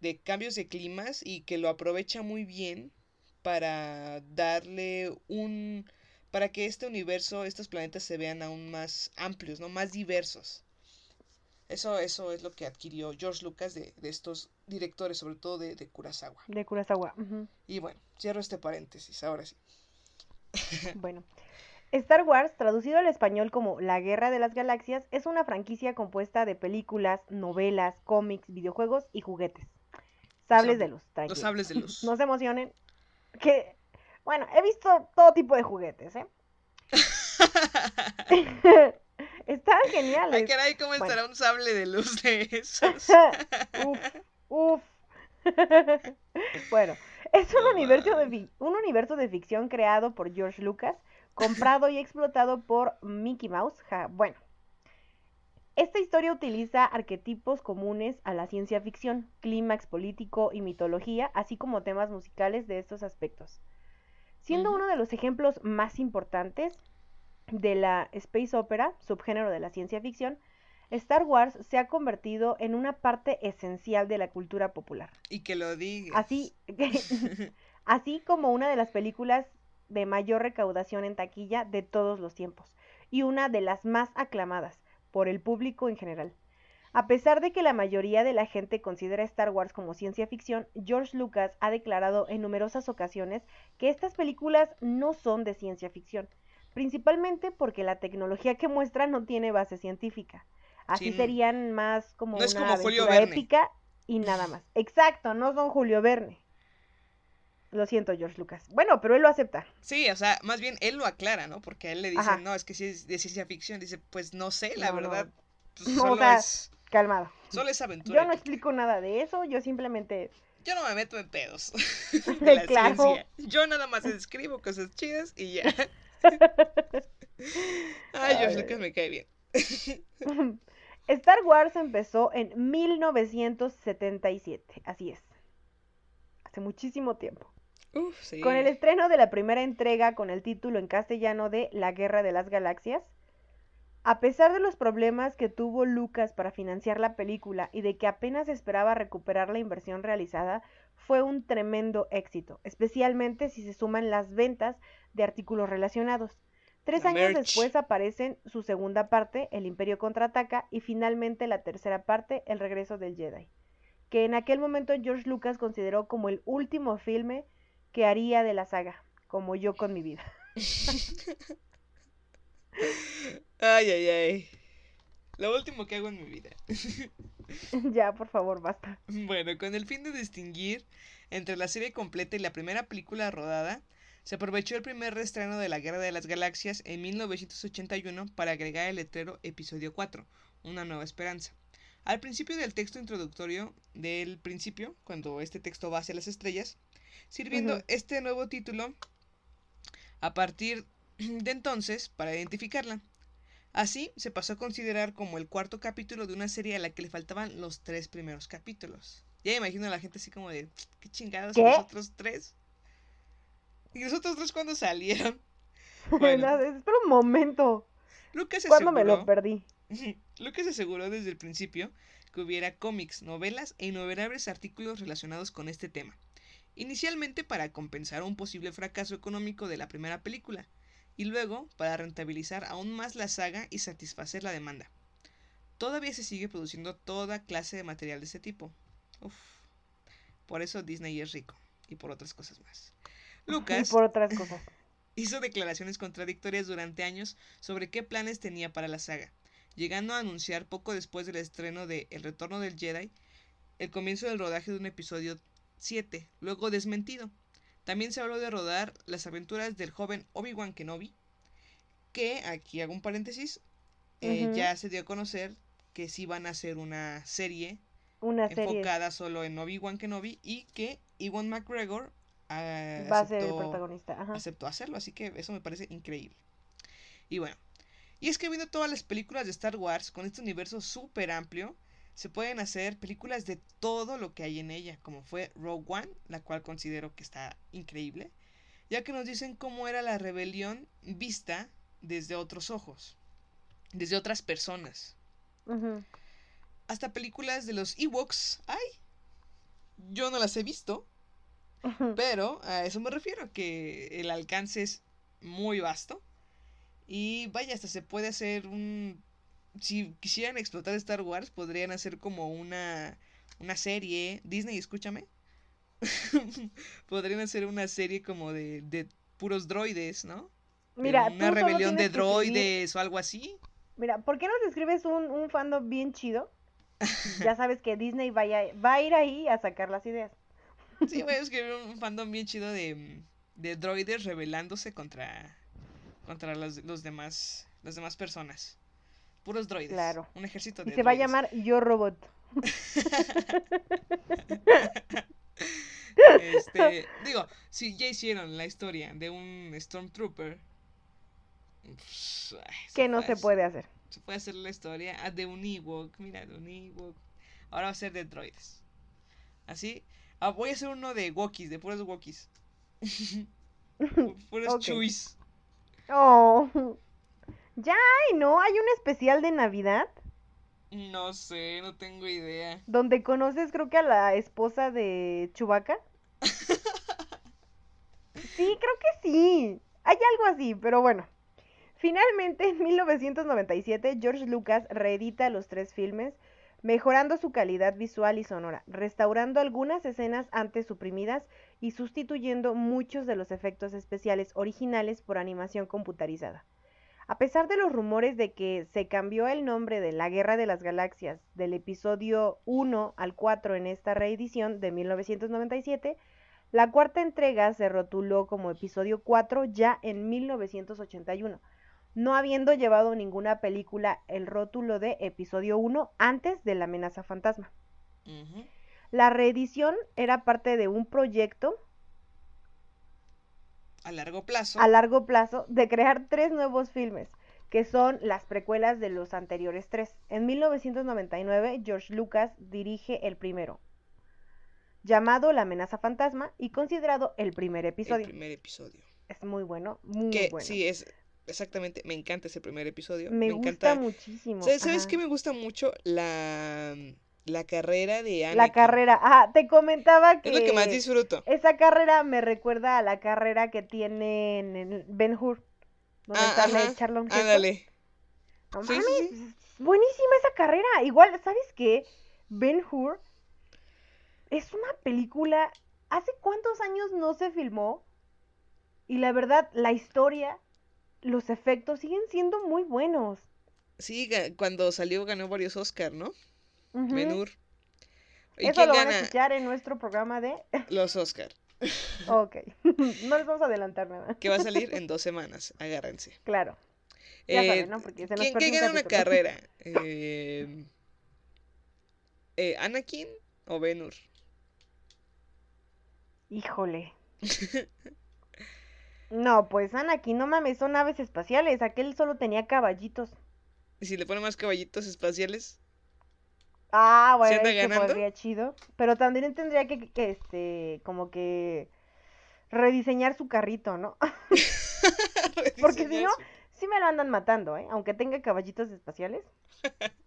de cambios de climas y que lo aprovecha muy bien para darle un... para que este universo, estos planetas se vean aún más amplios, ¿no? Más diversos. Eso, eso es lo que adquirió George Lucas de, de estos directores, sobre todo de, de Kurosawa. De Kurosawa. Y bueno, cierro este paréntesis, ahora sí. Bueno, Star Wars, traducido al español como La Guerra de las Galaxias, es una franquicia compuesta de películas, novelas, cómics, videojuegos y juguetes. Sables de luz, Los tranquilos. sables de luz. No se emocionen. Que, bueno, he visto todo tipo de juguetes, ¿eh? Estaban Ay, geniales. caray, ¿cómo Bueno. estará un sable de luz de esos? uf, uf. bueno, es un No universo, de, un universo de ficción creado por George Lucas, comprado y explotado por Mickey Mouse. Ja, bueno, esta historia utiliza arquetipos comunes a la ciencia ficción, clímax político y mitología, así como temas musicales de estos aspectos. Siendo uno de los ejemplos más importantes de la space opera, subgénero de la ciencia ficción, Star Wars se ha convertido en una parte esencial de la cultura popular. Y que lo digas. Así, así como una de las películas de mayor recaudación en taquilla de todos los tiempos y una de las más aclamadas por el público en general. A pesar de que la mayoría de la gente considera Star Wars como ciencia ficción, George Lucas ha declarado en numerosas ocasiones que estas películas no son de ciencia ficción, principalmente porque la tecnología que muestra no tiene base científica. Así Sí, serían más como no es una como Julio Verne. épica y nada más. Exacto, no son Julio Verne. Lo siento, George Lucas. Bueno, pero él lo acepta. Sí, o sea, más bien él lo aclara, ¿no? Porque a él le dicen, Ajá. no, es que si es de ciencia ficción. Dice, pues no sé, la No, no. verdad. pues, No, o solo, sea, es, Calmado. solo es aventura. Yo no épica. explico nada de eso, yo simplemente... Yo no me meto en pedos de la Claro. ciencia. Yo nada más escribo cosas chidas y ya. Ay, George Lucas me cae bien. Star Wars empezó en 1977, así es. Hace muchísimo tiempo. Uf, sí. Con el estreno de la primera entrega con el título en castellano de La Guerra de las Galaxias, a pesar de los problemas que tuvo Lucas para financiar la película y de que apenas esperaba recuperar la inversión realizada, fue un tremendo éxito, especialmente si se suman las ventas de artículos relacionados. Tres La años merch. después aparecen su segunda parte, El Imperio contraataca, y finalmente la tercera parte, El regreso del Jedi, que en aquel momento George Lucas consideró como el último filme que haría de la saga, como yo con mi vida. Ay, ay, ay. Lo último que hago en mi vida. ya, por favor, basta. Bueno, con el fin de distinguir entre la serie completa y la primera película rodada, se aprovechó el primer reestreno de la Guerra de las Galaxias en 1981 para agregar el letrero Episodio 4, Una Nueva Esperanza. Al principio del texto introductorio del principio, cuando este texto va hacia las estrellas, sirviendo este nuevo título a partir de entonces para identificarla. Así se pasó a considerar como el cuarto capítulo de una serie a la que le faltaban los tres primeros capítulos. Ya imagino a la gente así como de, ¿qué chingados? ¿Y ¿Qué? los otros tres? ¿Y los otros tres cuándo salieron? Bueno. No, espera un momento. Lucas ¿Cuándo me lo perdí? Lucas aseguró desde el principio que hubiera cómics, novelas e innumerables artículos relacionados con este tema. Inicialmente para compensar un posible fracaso económico de la primera película, y luego para rentabilizar aún más la saga y satisfacer la demanda. Todavía se sigue produciendo toda clase de material de este tipo. Uf. Por eso Disney es rico, y por otras cosas más. Y Lucas por otras cosas. hizo declaraciones contradictorias durante años sobre qué planes tenía para la saga, llegando a anunciar poco después del estreno de El Retorno del Jedi el comienzo del rodaje de un episodio 7, luego desmentido. También se habló de rodar las aventuras del joven Obi-Wan Kenobi, que, aquí hago un paréntesis, eh, ya se dio a conocer que sí van a hacer una serie Una serie enfocada solo en Obi-Wan Kenobi y que Ewan McGregor ah, va a ser el aceptó- protagonista. Ajá. aceptó hacerlo, así que eso me parece increíble. Y bueno, y es que viendo todas las películas de Star Wars con este universo súper amplio, se pueden hacer películas de todo lo que hay en ella, como fue Rogue One, la cual considero que está increíble, ya que nos dicen cómo era la rebelión vista desde otros ojos, desde otras personas. Hasta películas de los Ewoks, ay, yo no las he visto. Pero a eso me refiero, que el alcance es muy vasto. Y vaya, hasta se puede hacer un... Si quisieran explotar Star Wars, podrían hacer como una, una serie. Disney, escúchame. podrían hacer una serie como de, de puros droides, ¿no? Mira, una rebelión de droides o algo así. Mira, ¿por qué no te escribes un, un fandom bien chido? Ya sabes que Disney vaya, va a ir ahí a sacar las ideas. Sí, voy a escribir un fandom bien chido de, mm, de droides rebelándose contra, contra los, los demás, las demás personas. Puros droides. Claro. Un ejército Y de se va a llamar Yo Robot. Este, digo, si ya hicieron la historia de un Stormtrooper. pues, Que no se puede hacer. Se puede hacer la historia ah, de un Ewok. Mira, de un Ewok. Ahora va a ser de droides. Así. Ah, voy a hacer uno de Wookiees, de puros Wookiees. Pu- puros Ok. Chewies. Oh. Ya hay, ¿no? Hay un especial de Navidad No sé, no tengo idea. donde conoces creo que a la esposa de Chubaca. Sí, creo que sí. Hay algo así, pero bueno. Finalmente, en 1997, George Lucas reedita los tres filmes, mejorando su calidad visual y sonora, restaurando algunas escenas antes suprimidas y sustituyendo muchos de los efectos especiales originales por animación computarizada. A pesar de los rumores de que se cambió el nombre de La Guerra de las Galaxias del episodio 1 al 4 en esta reedición de 1997, la cuarta entrega se rotuló como episodio 4 ya en 1981, no habiendo llevado ninguna película el rótulo de episodio 1 antes de la amenaza fantasma. La reedición era parte de un proyecto A largo plazo. a largo plazo de crear tres nuevos filmes, que son las precuelas de los anteriores tres. En 1999, George Lucas dirige el primero, llamado La amenaza fantasma y considerado el primer el episodio. primer episodio. Es muy bueno, muy que bueno. sí, es exactamente. Me encanta ese primer episodio. me, gusta muchísimo. ¿Sabes, ¿sabes qué me gusta mucho? La, la carrera de Anakin. La carrera, ajá, te comentaba que Es lo que más disfruto. esa carrera me recuerda a la carrera que tienen en Ben Hur, donde Ah, sale. Ándale. No Sí, sí, mames, sí. buenísima esa carrera. Igual, ¿sabes qué? Ben Hur es una película. ¿Hace cuántos años no se filmó? Y la verdad, la historia, los efectos siguen siendo muy buenos. Sí, cuando salió ganó varios Oscar, ¿no? Ben Hur. ¿Y Eso quién lo van a gana escuchar en nuestro programa de. los Oscar? Ok. no les vamos a adelantar nada. Que va a salir en dos semanas. Agárrense. Claro. Ya Eh, saben, ¿no? Porque se nos ¿Quién, gana una carrera? Eh, eh, ¿Anakin o Ben Hur? Híjole. No, pues Anakin, no mames, son aves espaciales. Aquel solo tenía caballitos. ¿Y si le ponen más caballitos espaciales? Ah, ¿Sí bueno, anda ganando? podría chido. Pero también tendría que, que, este, como que rediseñar su carrito, ¿no? Porque si no, sí me lo andan matando, ¿eh? Aunque tenga caballitos espaciales.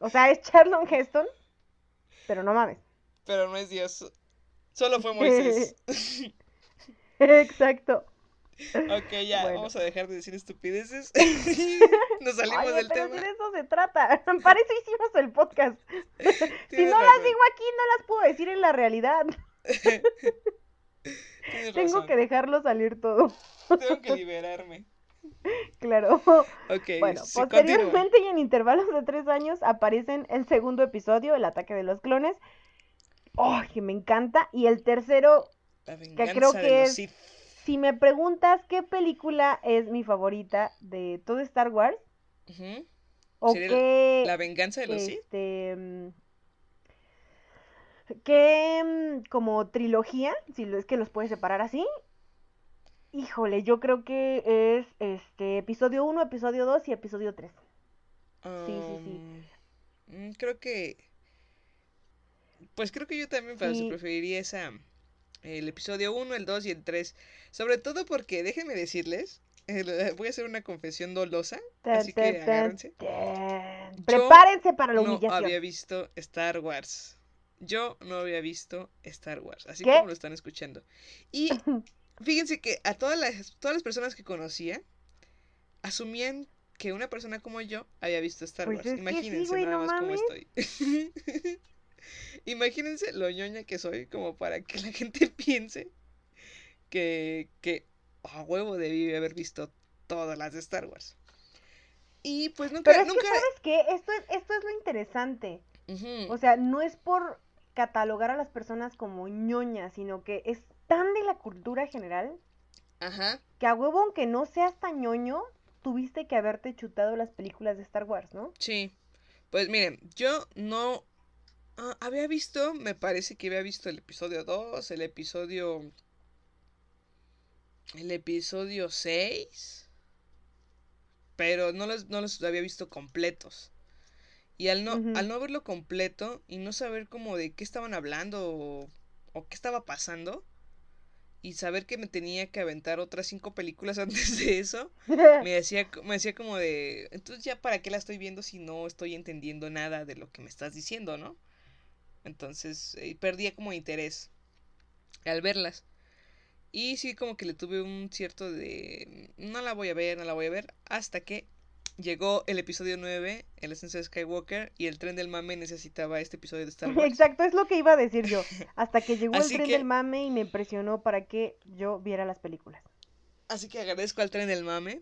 O sea, es Charlton Heston, pero no mames. Pero no es Dios. Solo fue Moisés. Exacto. Ok, ya, Bueno. vamos a dejar de decir estupideces. Nos salimos Oye, del pero tema. si de eso se trata. Para eso hicimos el podcast. si no las digo aquí, no las puedo decir en la realidad. Tengo razón. que dejarlo salir todo. Tengo que liberarme. Claro. Ok, Bueno, sí, continúa. posteriormente y en intervalos de tres años aparecen el segundo episodio, El ataque de los clones. ¡Oh, que me encanta! Y el tercero, La venganza creo que los es- Sith. Si me preguntas qué película es mi favorita de todo Star Wars, Ujú. o ¿Sería qué... La venganza de los Sith. este, mm, ¿Qué mm, como trilogía? Si es que los puedes separar así. Híjole, yo creo que es este episodio 1, episodio 2 y episodio 3. sí, sí. Um, mm, creo que. Pues creo que yo también Sí. preferiría esa. El episodio 1, el 2 y el 3. Sobre todo porque, déjenme decirles, eh, voy a hacer una confesión dolosa. Así que agárrense. Prepárense para la No humillación. había visto Star Wars. Yo no había visto Star Wars, así ¿Qué? como lo están escuchando. Y fíjense que a todas las, todas las personas que conocía asumían que una persona como yo había visto Star Pues Wars. que sí, Imagínense güey, nada no más cómo mames. estoy. Imagínense lo ñoña que soy como para que la gente piense que, que a huevo debí haber visto todas las de Star Wars. Y pues nunca, Pero es nunca... que, ¿sabes qué? Esto es, esto es lo interesante. O sea, no es por catalogar a las personas como ñoñas, sino que es tan de la cultura general Ajá. que a huevo, aunque no seas tan ñoño, tuviste que haberte chutado las películas de Star Wars, ¿no? Sí, pues miren, yo no ah, había visto, me parece que había visto el episodio 2, el episodio el episodio 6, pero no los, no los había visto completos. Y al no, al no verlo completo y no saber como de qué estaban hablando o, o qué estaba pasando, y saber que me tenía que aventar otras cinco películas antes de eso, me decía, me decía como de, entonces ya para qué la estoy viendo si no estoy entendiendo nada de lo que me estás diciendo, ¿no? Entonces eh, perdía como interés al verlas. Y sí como que le tuve un cierto de, no la voy a ver, no la voy a ver, hasta que llegó el episodio 9, el ascenso de Skywalker, y el tren del mame necesitaba este episodio de Star Wars. Exacto, es lo que iba a decir yo. Hasta que llegó el tren que- del mame y me impresionó para que yo viera las películas. Así que agradezco al tren del mame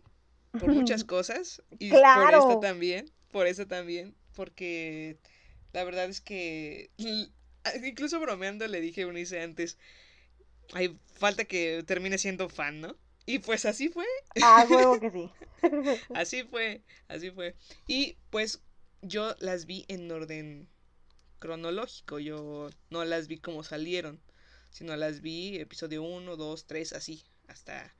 por muchas cosas. Y Claro. por esta también. Por esta también. Porque la verdad es que. Incluso bromeando le dije a Unice antes. Hay falta que termine siendo fan, ¿no? Y pues así fue. A huevo que sí. Así fue. Así fue. Y pues yo las vi en orden cronológico. Yo no las vi como salieron. Sino las vi episodio 1, 2, 3, así. Hasta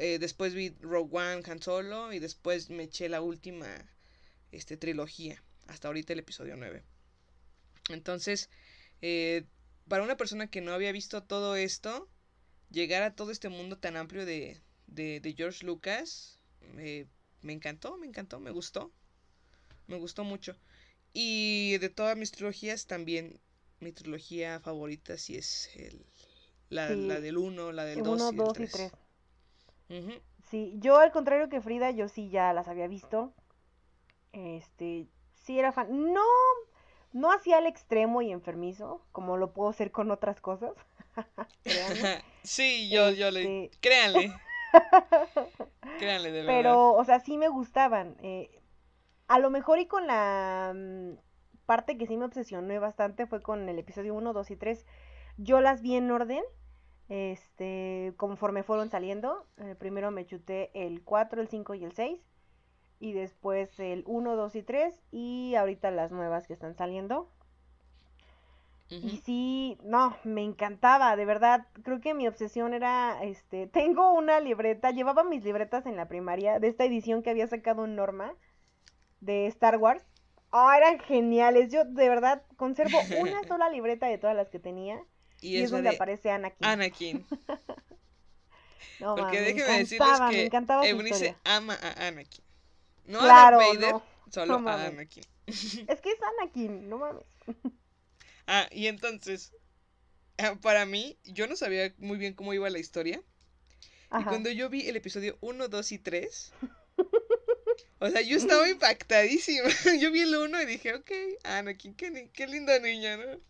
eh, después vi Rogue One, Han Solo y después me eché la última este, trilogía, hasta ahorita el episodio 9. Entonces, eh, para una persona que no había visto todo esto, llegar a todo este mundo tan amplio de, de, de George Lucas, eh, me encantó, me encantó, me gustó, me gustó mucho. Y de todas mis trilogías también, mi trilogía favorita sí es el, la, Sí. la del 1, la del 2 Uno, y dos del y 3. tres. Sí, yo al contrario que Frida, yo sí ya las había visto. Este, sí era fan. No, no hacía al extremo y enfermizo, como lo puedo hacer con otras cosas. Sí, yo, yo le... Este- Créanle. Créanle, de verdad. Pero, o sea, sí me gustaban. eh, a lo mejor y con la mm, parte que sí me obsesioné bastante fue con el episodio 1, 2 y 3. Yo las vi en orden, este, conforme fueron saliendo. Eh, primero me chuté el 4, el 5 y el 6. Y después el 1, 2 y 3. Y ahorita las nuevas que están saliendo. Y sí, no, me encantaba, de verdad. Creo que mi obsesión era, este, tengo una libreta, llevaba mis libretas en la primaria de esta edición que había sacado Norma de Star Wars. Ah, eran geniales. Yo de verdad conservo una sola libreta de todas las que tenía Y, y, es, donde de aparece Anakin. Anakin. No, Porque déjeme decirles encantaba, me que encantaba su Eunice historia. ama a Anakin. No Claro, a Darth Vader, no, solo no a. Anakin. Es que es Anakin, no mames. Ah, y entonces, ah, para mí, yo no sabía muy bien cómo iba la historia. Y cuando yo vi el episodio 1, 2 y 3, o sea, yo estaba impactadísima. Yo vi el 1 y dije, ok, Anakin, qué, qué lindo niño, ¿no?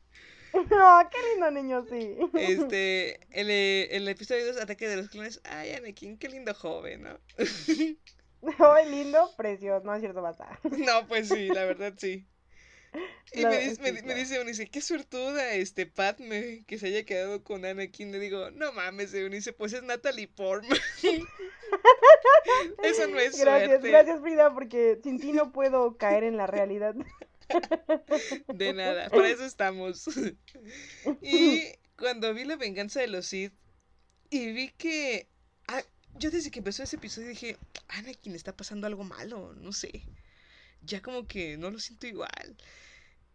No, qué lindo niño, sí. Este, el, eh, el episodio 2, Ataque de los Clones. Ay, Anakin, qué lindo joven, ¿no? Joven lindo, precioso, no es cierto, basta. No, pues sí, la verdad sí. Y me, dice, me, dice Eunice, qué suertuda este Padme que se haya quedado con Anakin. Le digo, no mames, Eunice, pues es Natalie Portman. Eso no es Gracias, suerte. gracias Frida, porque sin ti no puedo caer en la realidad. De nada, para eso estamos. Y cuando vi la venganza de los Sith y vi que... yo desde que empezó ese episodio dije, Anakin está pasando algo malo, no sé. Ya como que no lo siento igual.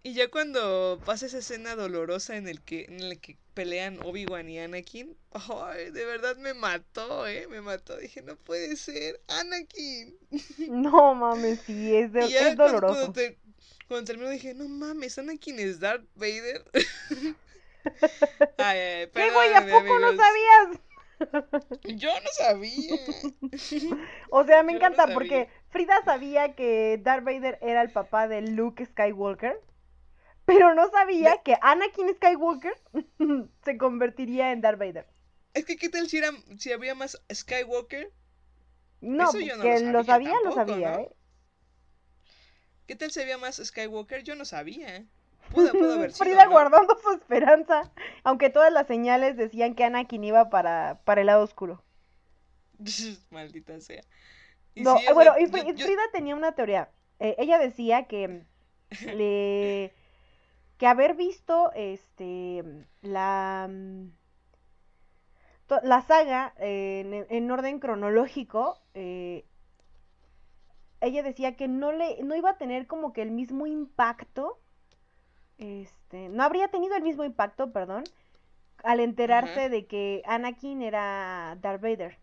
Y ya cuando pasa esa escena dolorosa en el que, en el que pelean Obi-Wan y Anakin, ay, de verdad me mató, eh, me mató. Dije, no puede ser, Anakin. No mames, sí, es, de- Y ya es cuando- doloroso. Cuando, te- cuando terminó dije, no mames, Anakin es Darth Vader. ay, ay, ¿Qué, güey? ¿A poco no amigos. sabías? Yo no sabía. O sea, me Yo encanta porque Frida sabía que Darth Vader era el papá de Luke Skywalker, pero no sabía que Anakin Skywalker se convertiría en Darth Vader. Es que, ¿qué tal si, era, si había más Skywalker? No, Eso yo no que lo lo sabía lo sabía, ¿no? ¿eh? ¿Qué tal si había más Skywalker? Yo no sabía. Pudo, pudo haber sido, Frida ¿no? guardando su esperanza, aunque todas las señales decían que Anakin iba para, para el lado oscuro. Maldita sea. Y No, sí, bueno, y yo- Fri- yo- Frida tenía una teoría. Eh, ella decía que le que haber visto este la to- la saga eh, en, en orden cronológico eh, ella decía que no le no iba a tener como que el mismo impacto este no habría tenido el mismo impacto perdón al enterarse Ajá. de que Anakin era Darth Vader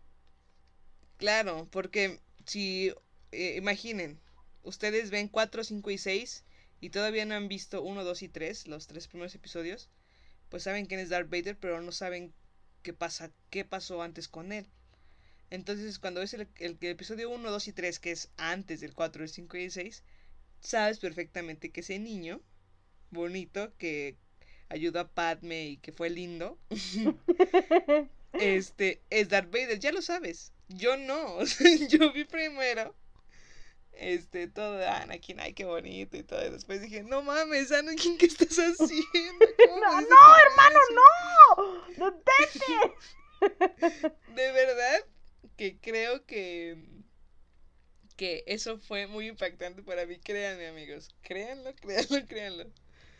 Claro, porque si, eh, imaginen, ustedes ven 4, 5 y 6 y todavía no han visto 1, 2 y 3, los tres primeros episodios, pues saben quién es Darth Vader, pero no saben qué pasa, qué pasó antes con él. Entonces, cuando ves el, el- el episodio 1, 2 y 3, que es antes del 4, el 5 y el 6, sabes perfectamente que ese niño bonito que ayudó a Padme y que fue lindo, este, es Darth Vader, ya lo sabes. Yo no, yo vi primero este, todo de Anakin, ay, qué bonito y todo. Y después dije, no mames, Anakin, ¿qué estás haciendo? ¿Cómo No, hermano, eso?". ¡No! ¡Detente! De verdad que creo que que eso fue muy impactante para mí, créanme, amigos. Créanlo, créanlo, créanlo.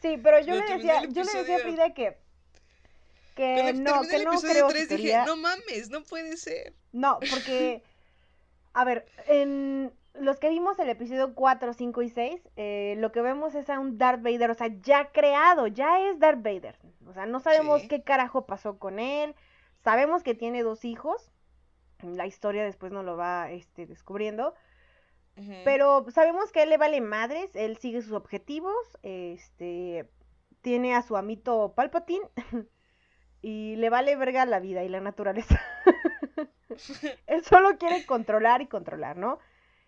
Sí, pero yo le decía, yo le decía a Frida que que Cuando no, que el no episodio creo 3 que dije, sería... no mames, no puede ser. No, porque, a ver, en los que vimos el episodio 4, 5 y 6, eh, lo que vemos es a un Darth Vader, o sea, ya creado, ya es Darth Vader. O sea, no sabemos Sí. qué carajo pasó con él, sabemos que tiene dos hijos, la historia después nos lo va este, descubriendo, Pero sabemos que a él le vale madres, él sigue sus objetivos, este, tiene a su amito Palpatine y le vale verga la vida y la naturaleza. él solo quiere controlar y controlar, ¿no?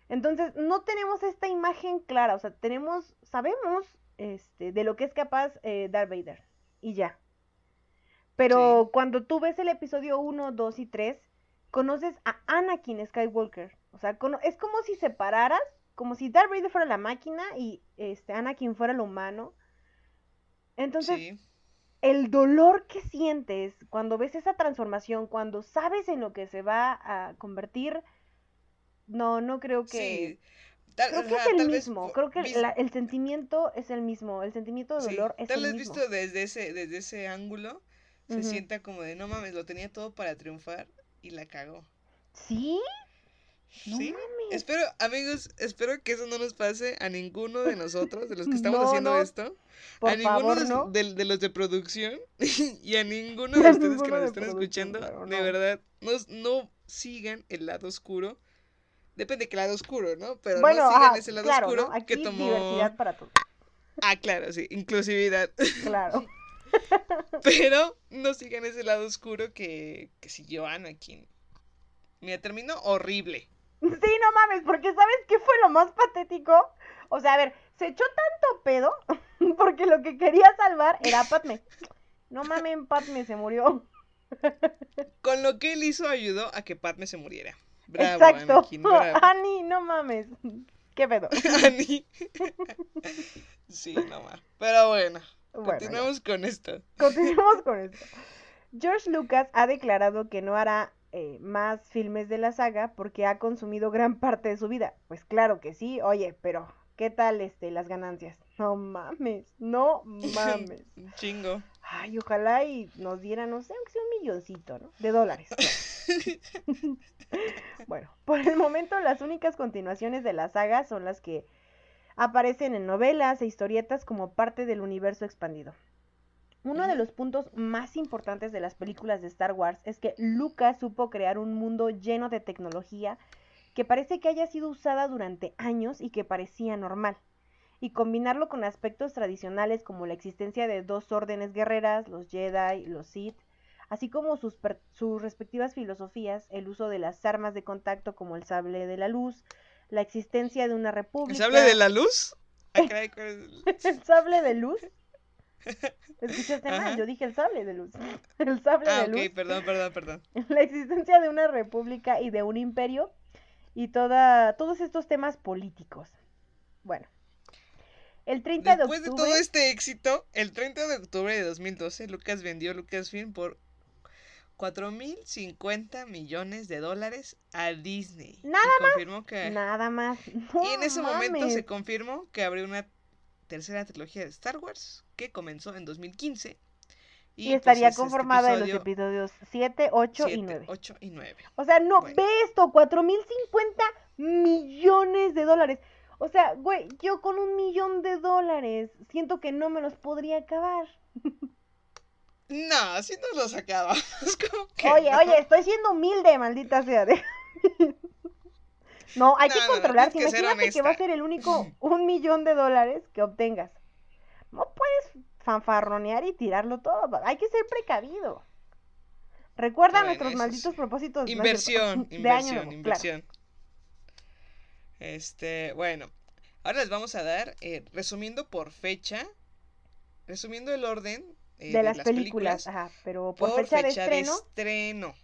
Entonces, no tenemos esta imagen clara, o sea, tenemos, sabemos este, de lo que es capaz eh, Darth Vader y ya. Pero cuando tú ves el episodio 1, 2 y 3, conoces a Anakin Skywalker. O sea, es como si separaras, como si Darth Vader fuera la máquina y este Anakin fuera el humano. Entonces, sí. el dolor que sientes cuando ves esa transformación, cuando sabes en lo que se va a convertir, no, no creo que... Sí. Tal, Creo que ajá, es el tal vez mismo, creo que vis- la- el sentimiento es el mismo, el sentimiento de sí, dolor es tal el vez mismo. visto desde ese, desde ese ángulo, se sienta como de, no mames, lo tenía todo para triunfar y la cagó. ¿Sí? No ¿Sí? mames. Espero, amigos, espero que eso no nos pase a ninguno de nosotros, de los que estamos No, haciendo no, esto, Por a ninguno favor, de, no. de- de los de producción y a ninguno de ustedes que nos están escuchando, de verdad, no, no sigan el lado oscuro. Depende de qué lado oscuro, ¿no? Pero Bueno, no sigan ajá, ese lado claro, oscuro que tomó... diversidad para todos, Ah, claro, sí, inclusividad. claro. Pero no sigan ese lado oscuro que, que siguió Anakin. Mira, terminó horrible. Sí, no mames, porque ¿sabes qué fue lo más patético? O sea, a ver, se echó tanto pedo porque lo que quería salvar era a Padme. No mames, Padme se murió. Con lo que él hizo ayudó a que Padme se muriera. Bravo, Exacto. Anakin, bravo. Annie, no mames. ¿Qué pedo? Ani. sí, no más. Pero bueno, Bueno, ya. continuamos con esto. Continuamos con esto. George Lucas ha declarado que no hará eh, más filmes de la saga porque ha consumido gran parte de su vida. Pues claro que sí, oye, pero ¿qué tal este las ganancias? No mames, no mames. Chingo. Ay, ojalá y nos dieran, no sé, aunque sea un milloncito, ¿no? De dólares. bueno, por el momento las únicas continuaciones de la saga son las que aparecen en novelas e historietas como parte del universo expandido. Uno de los puntos más importantes de las películas de Star Wars es que Lucas supo crear un mundo lleno de tecnología que parece que haya sido usada durante años y que parecía normal, y combinarlo con aspectos tradicionales como la existencia de dos órdenes guerreras, los Jedi y los Sith, así como sus, sus respectivas filosofías, el uso de las armas de contacto como el sable de la luz, la existencia de una ¿El república. sable de la luz? Ah, caray, ¿cuál es el- ¿El sable de luz? ¿Escuchaste mal? Yo dije el sable de luz. El sable Ah, de luz. ok, perdón, perdón, perdón. La existencia de una república y de un imperio y toda, todos estos temas políticos. Bueno. El 30 Después de de octubre. todo este éxito, el 30 de octubre de 2012, Lucas vendió Lucasfilm por 4.050 millones de dólares a Disney. Nada confirmó que Nada más. No Y en ese momento se confirmó que habría una tercera trilogía de Star Wars que comenzó en 2015. Y, estaría pues, es este conformada de los episodio episodios 7, 8 y siete, 9. 8 y 9. O sea, no, Bueno. ve esto, 4050 millones de dólares. O sea, güey, yo con un millón de dólares siento que no me los podría acabar. No, así no los acabamos. Oye, no. oye, estoy siendo humilde, maldita sea. de- No, hay que No, no, controlar. ser Imagínate que va a ser el único un millón de dólares que obtengas. No puedes fanfarronear y tirarlo todo. Hay que ser precavido. Recuerda Bueno, nuestros malditos sí. propósitos. no Inversión, de año inversión, claro. inversión. Este, bueno, ahora les vamos a dar, eh, resumiendo por fecha, resumiendo el orden eh, de, las, películas, ajá, pero por, fecha, de estreno, estreno,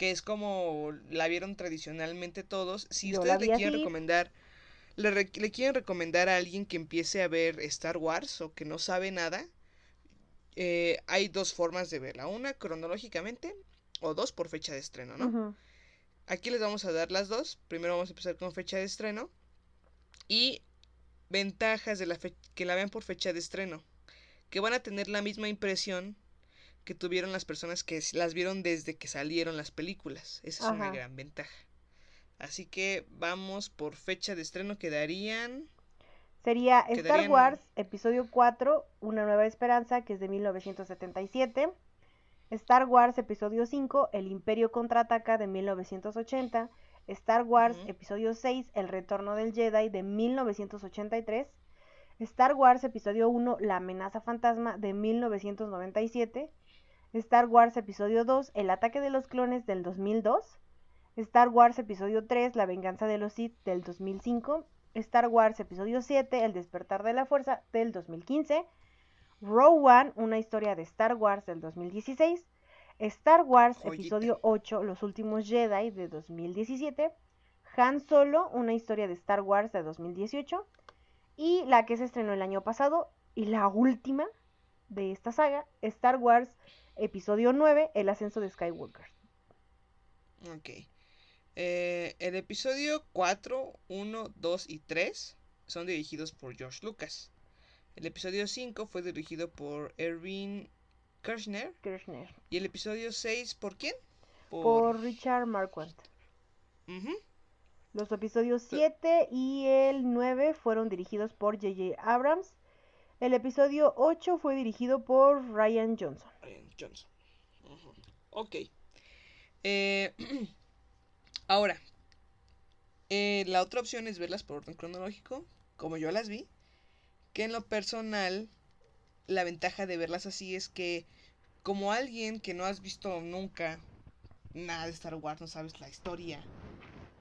que es como la vieron tradicionalmente todos. Si Yo ustedes le quieren así. recomendar, le, re- le quieren recomendar a alguien que empiece a ver Star Wars o que no sabe nada, eh, hay dos formas de verla, una cronológicamente o dos por fecha de estreno, ¿no? Aquí les vamos a dar las dos. Primero vamos a empezar con fecha de estreno. Y ventajas de la fe- que la vean por fecha de estreno. Que van a tener la misma impresión que tuvieron las personas que las vieron desde que salieron las películas. Esa es una Ajá. gran ventaja. Así que vamos por fecha de estreno. Quedarían. sería Star Wars Episodio 4, Una Nueva Esperanza, que es de 1977. Star Wars Episodio 5, El Imperio Contraataca, de 1980. Star Wars Ujú. Episodio 6, El Retorno del Jedi, de 1983. Star Wars Episodio 1, La Amenaza Fantasma, de 1997. Star Wars Episodio 2, El Ataque de los Clones, del 2002. Star Wars Episodio 3, La Venganza de los Sith, del 2005. Star Wars Episodio 7, El Despertar de la Fuerza, del 2015. Row One, una historia de Star Wars, del 2016. Star Wars Joyita. Episodio 8, Los Últimos Jedi, de 2017. Han Solo, una historia de Star Wars, de 2018. Y la que se estrenó el año pasado, y la última de esta saga, Star Wars Episodio 9, El Ascenso de Skywalker. Ok. Eh, el episodio 4, 1, 2 y 3 son dirigidos por George Lucas. El episodio 5 fue dirigido por Erwin Kirchner. Kirchner. ¿Y el episodio 6 por quién? Por Richard Marquand. Ujú. Los episodios 7 y el 9 fueron dirigidos por J.J. Abrams. El episodio 8 fue dirigido por Ryan Johnson. Ryan Johnson. Ujú. Ok. Eh, ahora, eh, la otra opción es verlas por orden cronológico, como yo las vi. Que en lo personal, la ventaja de verlas así es que, como alguien que no has visto nunca nada de Star Wars, no sabes la historia,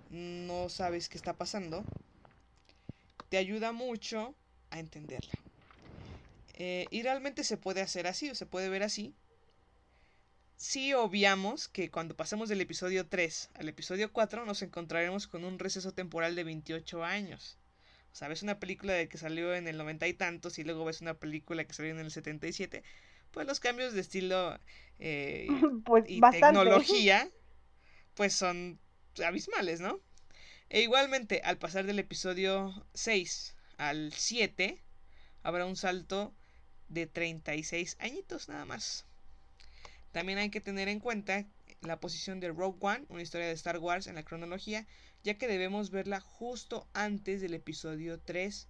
no sabes qué está pasando, te ayuda mucho a entenderla. Eh, y realmente se puede hacer así, o se puede ver así. Si obviamos que cuando pasemos del episodio 3 al episodio 4 nos encontraremos con un receso temporal de 28 años. O sea, ves una película de que salió en el 90 y tantos y luego ves una película que salió en el 77, pues los cambios de estilo eh, Pues y bastante. tecnología pues son abismales, ¿no? E igualmente, al pasar del episodio 6 al 7, habrá un salto de 36 añitos nada más. También hay que tener en cuenta la posición de Rogue One, una historia de Star Wars en la cronología, ya que debemos verla justo antes del episodio 3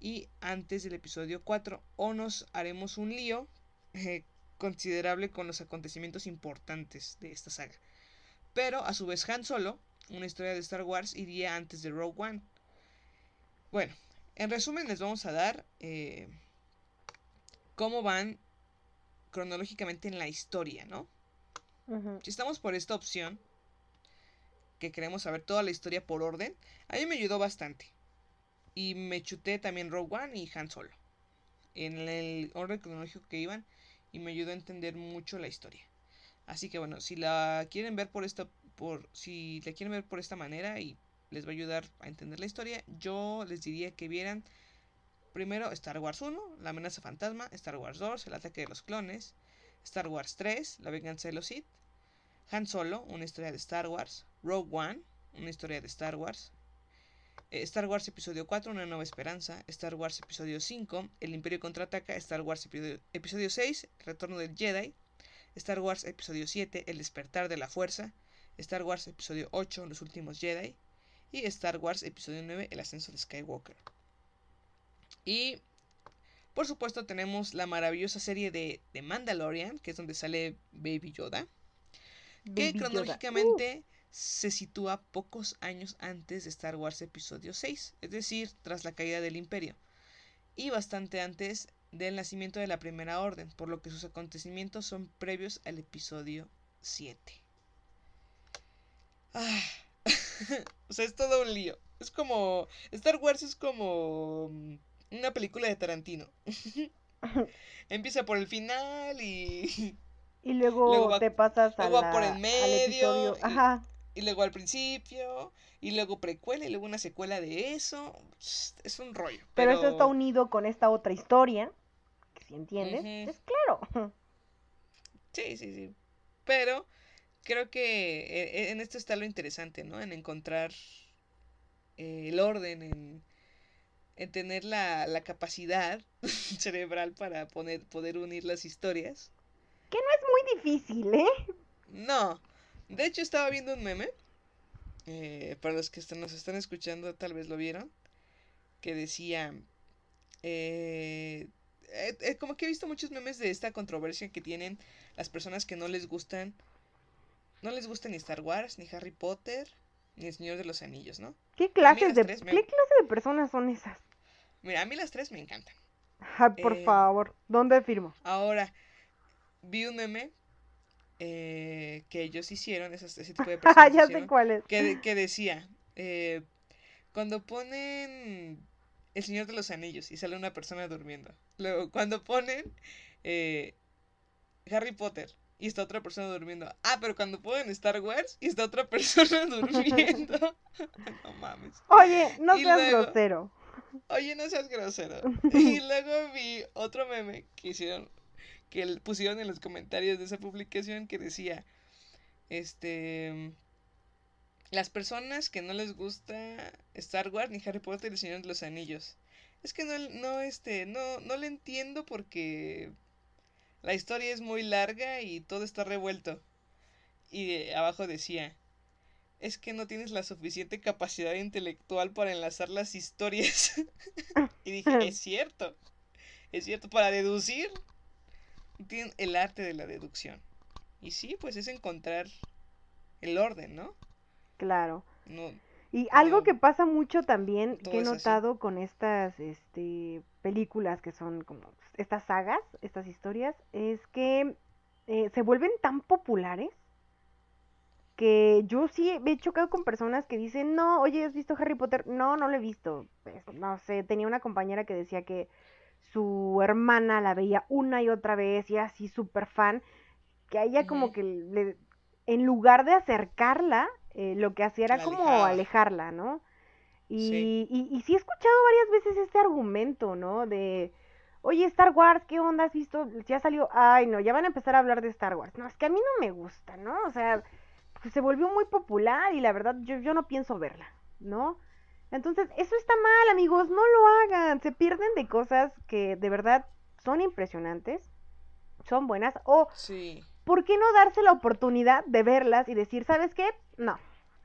y antes del episodio 4, o nos haremos un lío eh, considerable con los acontecimientos importantes de esta saga. Pero a su vez Han Solo, una historia de Star Wars, iría antes de Rogue One. Bueno, en resumen les vamos a dar eh, cómo van cronológicamente en la historia, ¿no? Si estamos por esta opción, que queremos saber toda la historia por orden, a mí me ayudó bastante. Y me chuté también Rogue One y Han Solo. En el orden cronológico que iban. Y me ayudó a entender mucho la historia. Así que bueno, si la quieren ver por esta. Por, si la quieren ver por esta manera y les va a ayudar a entender la historia, yo les diría que vieran primero Star Wars 1, La amenaza fantasma, Star Wars 2, El ataque de los clones, Star Wars 3, La venganza de los Sith, Han Solo, una historia de Star Wars, Rogue One, una historia de Star Wars, eh, Star Wars Episodio 4, Una nueva esperanza, Star Wars Episodio 5, El Imperio contraataca, Star Wars Episodio, episodio 6, Retorno del Jedi, Star Wars Episodio 7, El despertar de la fuerza, Star Wars Episodio 8, Los últimos Jedi, y Star Wars Episodio 9, El ascenso de Skywalker. Y por supuesto tenemos la maravillosa serie de, de Mandalorian, que es donde sale Baby Yoda, que Yoda. cronológicamente se sitúa pocos años antes de Star Wars Episodio 6, es decir, tras la caída del Imperio, y bastante antes del nacimiento de la Primera Orden, por lo que sus acontecimientos son previos al Episodio 7. Ah, o sea, es todo un lío. Es como. Star Wars es como. Una película de Tarantino. Empieza por el final y. Y luego, Luego va- te pasas a luego va por el al medio, Ajá. Y luego al principio. Y luego precuela y luego una secuela de eso. Es un rollo. Pero, Pero, eso está unido con esta otra historia. Que si entiendes, es claro. Sí, sí, sí. Pero creo que eh, en esto está lo interesante, ¿no? En encontrar eh, el orden, en, en tener la, la capacidad cerebral para poner, poder unir las historias. Muy difícil, ¿eh? No, de hecho estaba viendo un meme, eh, para los que nos están escuchando tal vez lo vieron, que decía, eh, eh, eh, como que he visto muchos memes de esta controversia que tienen las personas que no les gustan, no les gusta ni Star Wars, ni Harry Potter, El Señor de los Anillos, ¿no? ¿Qué clases las de me- qué clase de personas son esas? Mira, a mí las tres me encantan. Ay, por Eh, favor, ¿dónde firmo? Ahora, vi un meme eh, que ellos hicieron, esas- ese tipo de Ah, personas ya sé cuál es. que, de- que decía, eh, cuando ponen El Señor de los Anillos y sale una persona durmiendo. Luego, cuando ponen Harry Potter y está otra persona durmiendo. Ah, pero cuando ponen Star Wars y está otra persona durmiendo. no mames. Oye, no y seas luego- grosero. Oye, no seas grosero. Y luego vi otro meme que hicieron, que pusieron en los comentarios de esa publicación que decía, este, las personas que no les gusta Star Wars ni Harry Potter y el Señor de los Anillos. Es que no, no, este, no, no le entiendo porque la historia es muy larga y todo está revuelto. Y de- abajo decía, es que no tienes la suficiente capacidad intelectual para enlazar las historias. y dije, es cierto, es cierto, para deducir, tienen el arte de la deducción. Y sí, pues es encontrar el orden, ¿no? Claro. No, Y algo No. que pasa mucho también, que he así. notado con estas este, películas que son como estas sagas, estas historias, es que eh, se vuelven tan populares que yo sí me he chocado con personas que dicen, no, oye, ¿has visto Harry Potter? No, no lo he visto. Pues, no sé, tenía una compañera que decía que su hermana la veía una y otra vez y así súper fan, que a ella como que le- en lugar de acercarla, eh, lo que hacía era La como alejarla, ¿no? Y, Sí. y, y sí he escuchado varias veces este argumento, ¿no? De, oye, Star Wars, ¿qué onda has visto? Ya salió, ay, no, ya van a empezar a hablar de Star Wars. No, es que a mí no me gusta, ¿no? O sea, pues, se volvió muy popular y la verdad yo, yo no pienso verla, ¿no? Entonces, eso está mal, amigos, no lo hagan. Se pierden de cosas que de verdad son impresionantes, son buenas. O, Sí. ¿por qué no darse la oportunidad de verlas y decir, ¿sabes qué? No.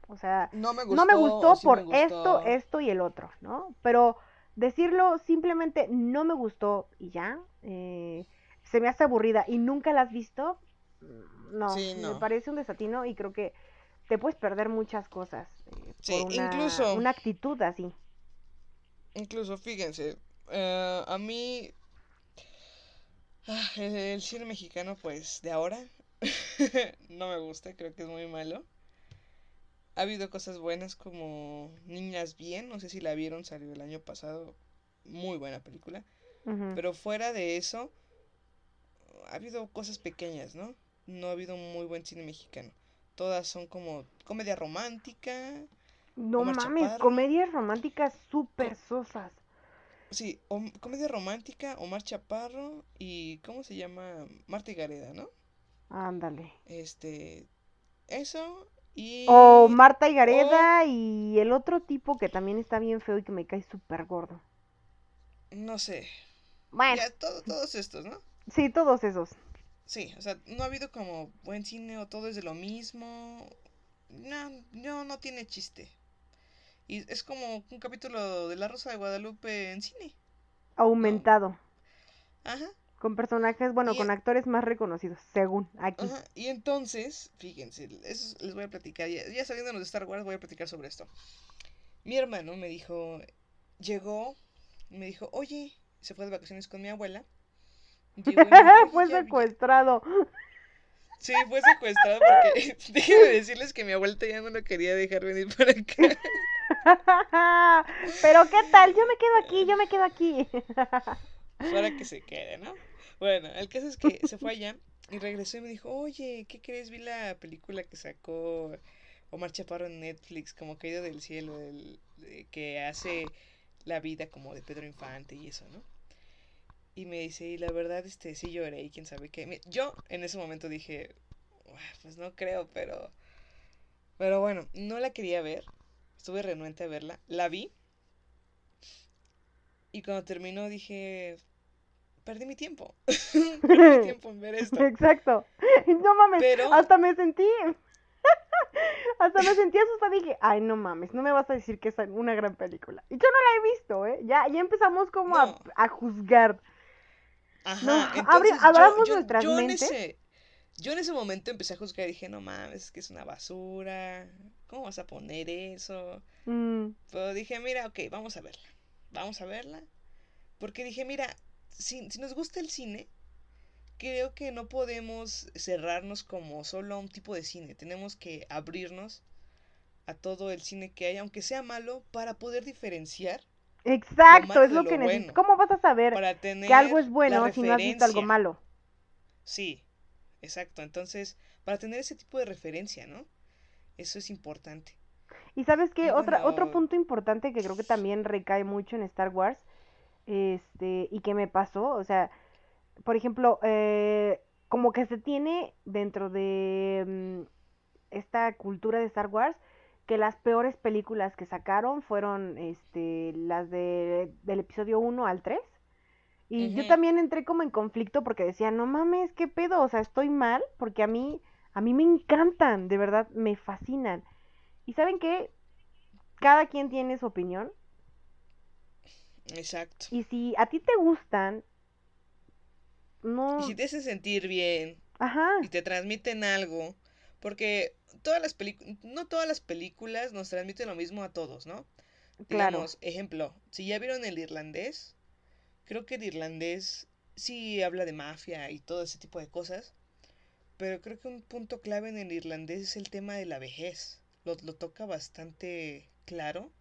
O sea, No me gustó. no me gustó sí por esto, esto y el otro, ¿no? Pero decirlo simplemente no me gustó y ya, eh, se me hace aburrida y nunca la has visto, mm, no, Sí, me parece un desatino y creo que te puedes perder muchas cosas eh, Sí, por una, incluso- una actitud así. Incluso, fíjense, eh, a mí ah, el, el cine mexicano, pues, de ahora no me gusta, creo que es muy malo. Ha habido cosas buenas como Niñas Bien, no sé si la vieron, salió el año pasado, muy buena película. Pero fuera de eso, ha habido cosas pequeñas, ¿no? No ha habido muy buen cine mexicano. Todas son como comedia romántica. no Omar mames, Chaparro. comedias románticas súper sosas. Sí, o- comedia romántica, Omar Chaparro y ¿cómo se llama? Marta y Gareda, ¿no? Ándale. Este, eso y O Marta y Gareda y el otro tipo que también está bien feo y que me cae súper gordo. no sé, Bueno, ya todo- todos estos, ¿no? sí, todos esos. Sí, o sea, no ha habido como buen cine o todo es de lo mismo. No, no, no tiene chiste. Y es como un capítulo de La Rosa de Guadalupe en cine. Aumentado. Ajá, Con personajes, bueno, Y- con actores más reconocidos, según aquí. ajá. Y entonces, fíjense, eso les voy a platicar. Ya, ya saliéndonos de Star Wars, voy a platicar sobre esto. Mi hermano me dijo, llegó, me dijo, oye, se fue de vacaciones con mi abuela. Llegó y me dijo, "Oye, Fue secuestrado. Sí, fue secuestrado porque déjenme decirles que mi abuelita ya no lo quería dejar venir para acá. Pero ¿qué tal? Yo me quedo aquí, yo me quedo aquí. para que se quede, ¿no? Bueno, el caso es que se fue allá y regresó y me dijo, oye, ¿qué crees? Vi la película que sacó Omar Chaparro en Netflix, como Caído del Cielo, el, de- que hace la vida como de Pedro Infante y eso, ¿no? Y me dice, y la verdad, este, sí lloré y quién sabe qué. Yo en ese momento dije, "Uah, pues no creo, pero... Pero bueno, no la quería ver. Estuve renuente a verla. La vi. Y cuando terminó dije, perdí mi tiempo. perdí mi tiempo en ver esto. Exacto. No mames, Pero- hasta me sentí. Hasta me sentí asustada. Dije, ay, no mames, no me vas a decir que es una gran película. Y yo no la he visto, ¿eh? Ya, ya empezamos como a- No. a, juzgar. Ajá, No, entonces abramos yo, yo, nuestras yo en ese, yo en ese momento empecé a juzgar y dije, no mames, es que es una basura. ¿Cómo vas a poner eso? Mm, Pero dije, mira, ok, vamos a verla. Vamos a verla. Porque dije, mira, si, si nos gusta el cine, creo que no podemos cerrarnos como solo a un tipo de cine. Tenemos que abrirnos a todo el cine que hay, aunque sea malo, para poder diferenciar, Exacto, es lo lo que necesito. bueno. ¿Cómo vas a saber que algo es bueno si no has visto algo malo? Sí, exacto. Entonces, para tener ese tipo de referencia, ¿no? Eso es importante. Y sabes qué, otra, otro punto importante que creo que también recae mucho en Star Wars, este, y que me pasó, o sea, por ejemplo, eh, como que se tiene dentro de mm, esta cultura de Star Wars que las peores películas que sacaron fueron este las de del episodio 1 al 3. Y yo también entré como en conflicto porque decía, "No mames, qué pedo, o sea, estoy mal porque a mí a mí me encantan, de verdad, me fascinan." Y saben qué? Cada quien tiene su opinión Exacto. y si a ti te gustan no, Y si te hace sentir bien ajá, y te transmiten algo, porque todas las películas, no todas las películas nos transmiten lo mismo a todos, ¿no? claro. Digamos, ejemplo, si ya vieron el irlandés, creo que el irlandés sí habla de mafia y todo ese tipo de cosas, pero creo que un punto clave en el irlandés es el tema de la vejez. Lo, lo toca bastante claro.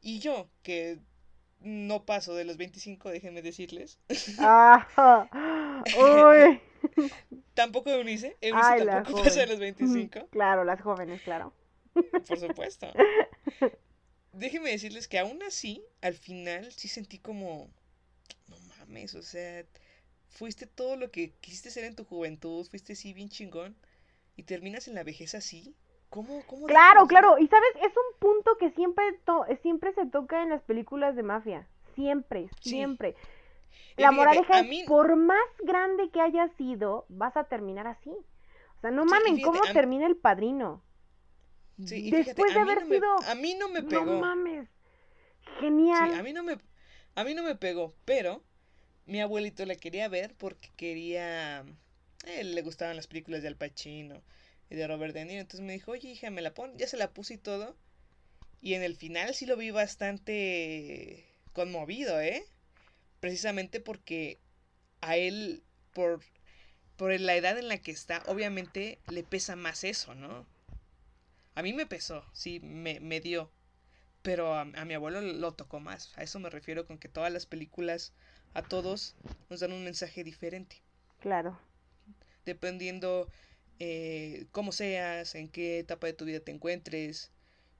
Y yo, que no paso de los 25, déjenme decirles. Ah, uy. tampoco Eunice, Eunice Ay, tampoco pasa de los 25, Claro, las jóvenes, claro. por supuesto. Déjenme decirles que aún así, al final sí sentí como, no mames, o sea, fuiste todo lo que quisiste ser en tu juventud, fuiste así bien chingón y terminas en la vejez así. ¿Cómo, cómo Claro, claro. Y sabes, es un punto que siempre, to- siempre se toca en las películas de mafia. Siempre, Sí. siempre. La moraleja a es, mí- por más grande que hayas sido, vas a terminar así. O sea, no Sí, mamen, fíjate, ¿cómo mí- termina el padrino? Sí, fíjate, Después de mí haber no me- sido... a mí no me No pegó. mames. Sí, Genial. a mí no me, a mí no me pegó, pero mi abuelito la quería ver porque quería, a él le gustaban las películas de Al Pacino y de Robert De Niro, entonces me dijo, oye hija, me la pon, ya se la puse y todo, y en el final sí lo vi bastante conmovido, ¿eh? Precisamente porque a él, por, por la edad en la que está, obviamente le pesa más eso, ¿no? A mí me pesó, sí, me, me dio. Pero a, a mi abuelo lo tocó más. A eso me refiero con que todas las películas, a todos, nos dan un mensaje diferente. Claro. Dependiendo eh, cómo seas, en qué etapa de tu vida te encuentres,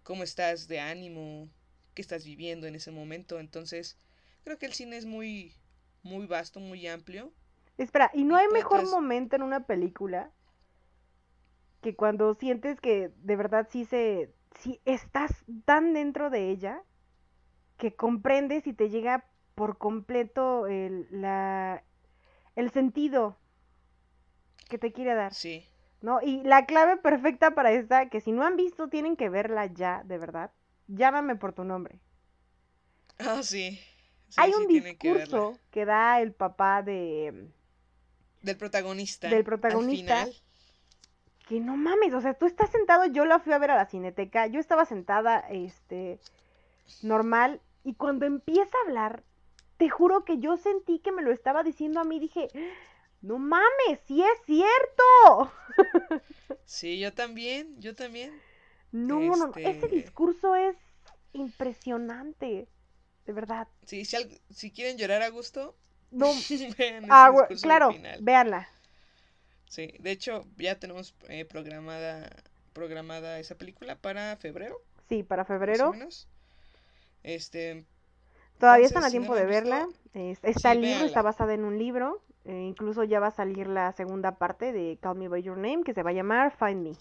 cómo estás de ánimo, qué estás viviendo en ese momento. Entonces, creo que el cine es muy, muy vasto, muy amplio. Espera, ¿y no hay mejor momento en una película que cuando sientes que de verdad sí se, sí estás tan dentro de ella que comprendes y te llega por completo el, la, el sentido que te quiere dar, Sí. ¿No? Y la clave perfecta para esta, que si no han visto tienen que verla ya, de verdad, llámame por tu nombre. Ah, sí. Sí, Hay sí, un que discurso que da el papá de... Del protagonista. Del al protagonista. final. que no mames, o sea, tú estás sentado, yo la fui a ver a la cineteca, yo estaba sentada, este, normal, y cuando empieza a hablar, te juro que yo sentí que me lo estaba diciendo a mí, dije, no mames, sí es cierto. Sí, yo también, yo también. No, no, no, ese Este- discurso es impresionante, de verdad. Sí, si, al- si quieren llorar a gusto, No, vean ah, claro, véanla. Sí, de hecho, ya tenemos eh, programada, programada esa película para febrero, Sí, para más febrero, o menos. Este, todavía entonces, están a si no tiempo de verla. está sí, el libro, está basada en un libro. Eh, incluso ya va a salir la segunda parte de Call Me By Your Name, que se va a llamar Find Me.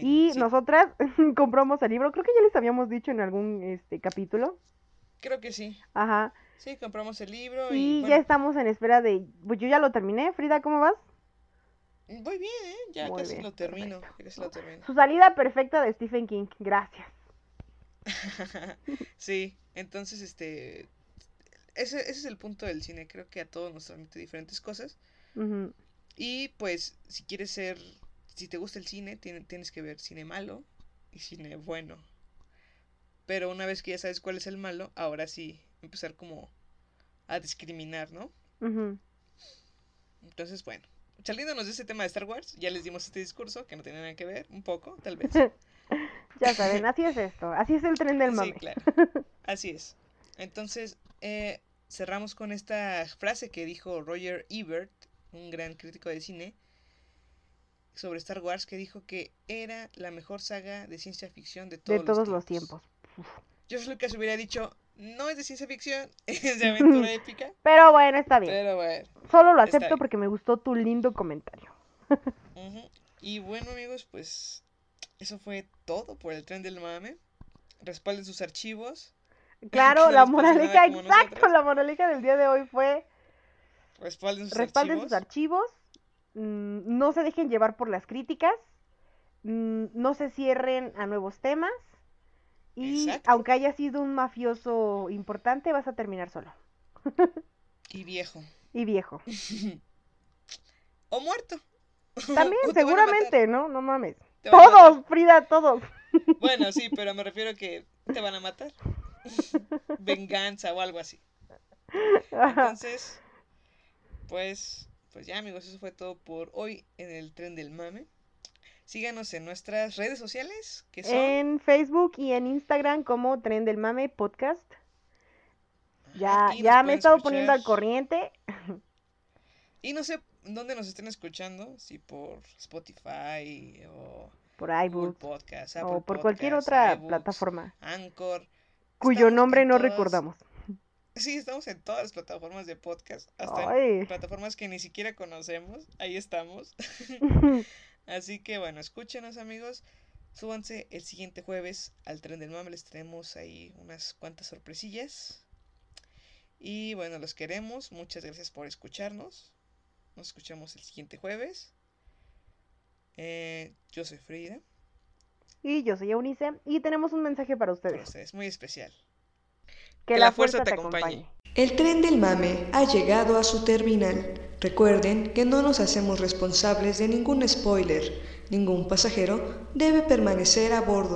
Y sí, nosotras compramos el libro, creo que ya les habíamos dicho en algún este capítulo. creo que sí. Ajá. Sí, compramos el libro Y y, ya estamos en espera de. Pues yo ya lo terminé. Frida, ¿cómo vas? voy bien, ¿eh? Ya Muy casi bien, lo termino, casi lo termino. Su salida perfecta de Stephen King. Gracias. Sí, entonces, este, ese, ese es el punto del cine, creo que a todos nos transmite diferentes cosas. Y pues, si quieres ser, si te gusta el cine, tiene- tienes que ver cine malo y cine bueno. Pero una vez que ya sabes cuál es el malo, ahora sí, empezar como a discriminar, ¿no? Entonces, bueno, saliéndonos de ese tema de Star Wars, ya les dimos este discurso que no tiene nada que ver, un poco, tal vez. Ya saben, así es esto. Así es el tren del Sí, mame. claro. Así es. Entonces, eh, cerramos con esta frase que dijo Roger Ebert, un gran crítico de cine, sobre Star Wars, que dijo que era la mejor saga de ciencia ficción de todos, de todos los tiempos. George Lucas hubiera dicho, no es de ciencia ficción, es de aventura épica, Pero bueno, está bien. pero bueno. Solo lo acepto porque me gustó tu lindo comentario. Y bueno, amigos, pues eso fue todo por el tren del mame. Respalden sus archivos, Claro, la moraleja, exacto, la moraleja del día de hoy fue respalden sus respalden archivos. sus archivos, mm, no se dejen llevar por las críticas, mm, no se cierren a nuevos temas y Exacto. aunque haya sido un mafioso importante, vas a terminar solo Y viejo. y viejo. o muerto. También, O seguramente, ¿no? No mames. Todos, Frida, todos. Bueno, sí, pero me refiero a que te van a matar. Venganza o algo así. Entonces, pues, pues ya amigos, eso fue todo por hoy en el tren del mame. Síganos en nuestras redes sociales, que son En Facebook y en Instagram como Tren del Mame Podcast. Ya, Y nos ya me he estado poniendo al corriente. Y no sé dónde nos estén escuchando, si por Spotify o Por iBooks Podcast, o por cualquier otra iBooks, plataforma Anchor. Cuyo nombre no recordamos. Sí, estamos en todas las plataformas de podcast, hasta Ay. en plataformas que ni siquiera conocemos, ahí estamos. Así que bueno, escúchenos amigos, súbanse el siguiente jueves al tren del mame, les tenemos ahí unas cuantas sorpresillas. Y bueno, los queremos, muchas gracias por escucharnos. Nos escuchamos el siguiente jueves. Eh, yo soy Frida, y yo soy Eunice y tenemos un mensaje para para ustedes. ustedes, muy especial. Que, la fuerza, te acompañe. El tren del mame ha llegado a su terminal. Recuerden que no nos hacemos responsables de ningún spoiler. Ningún pasajero debe permanecer a bordo.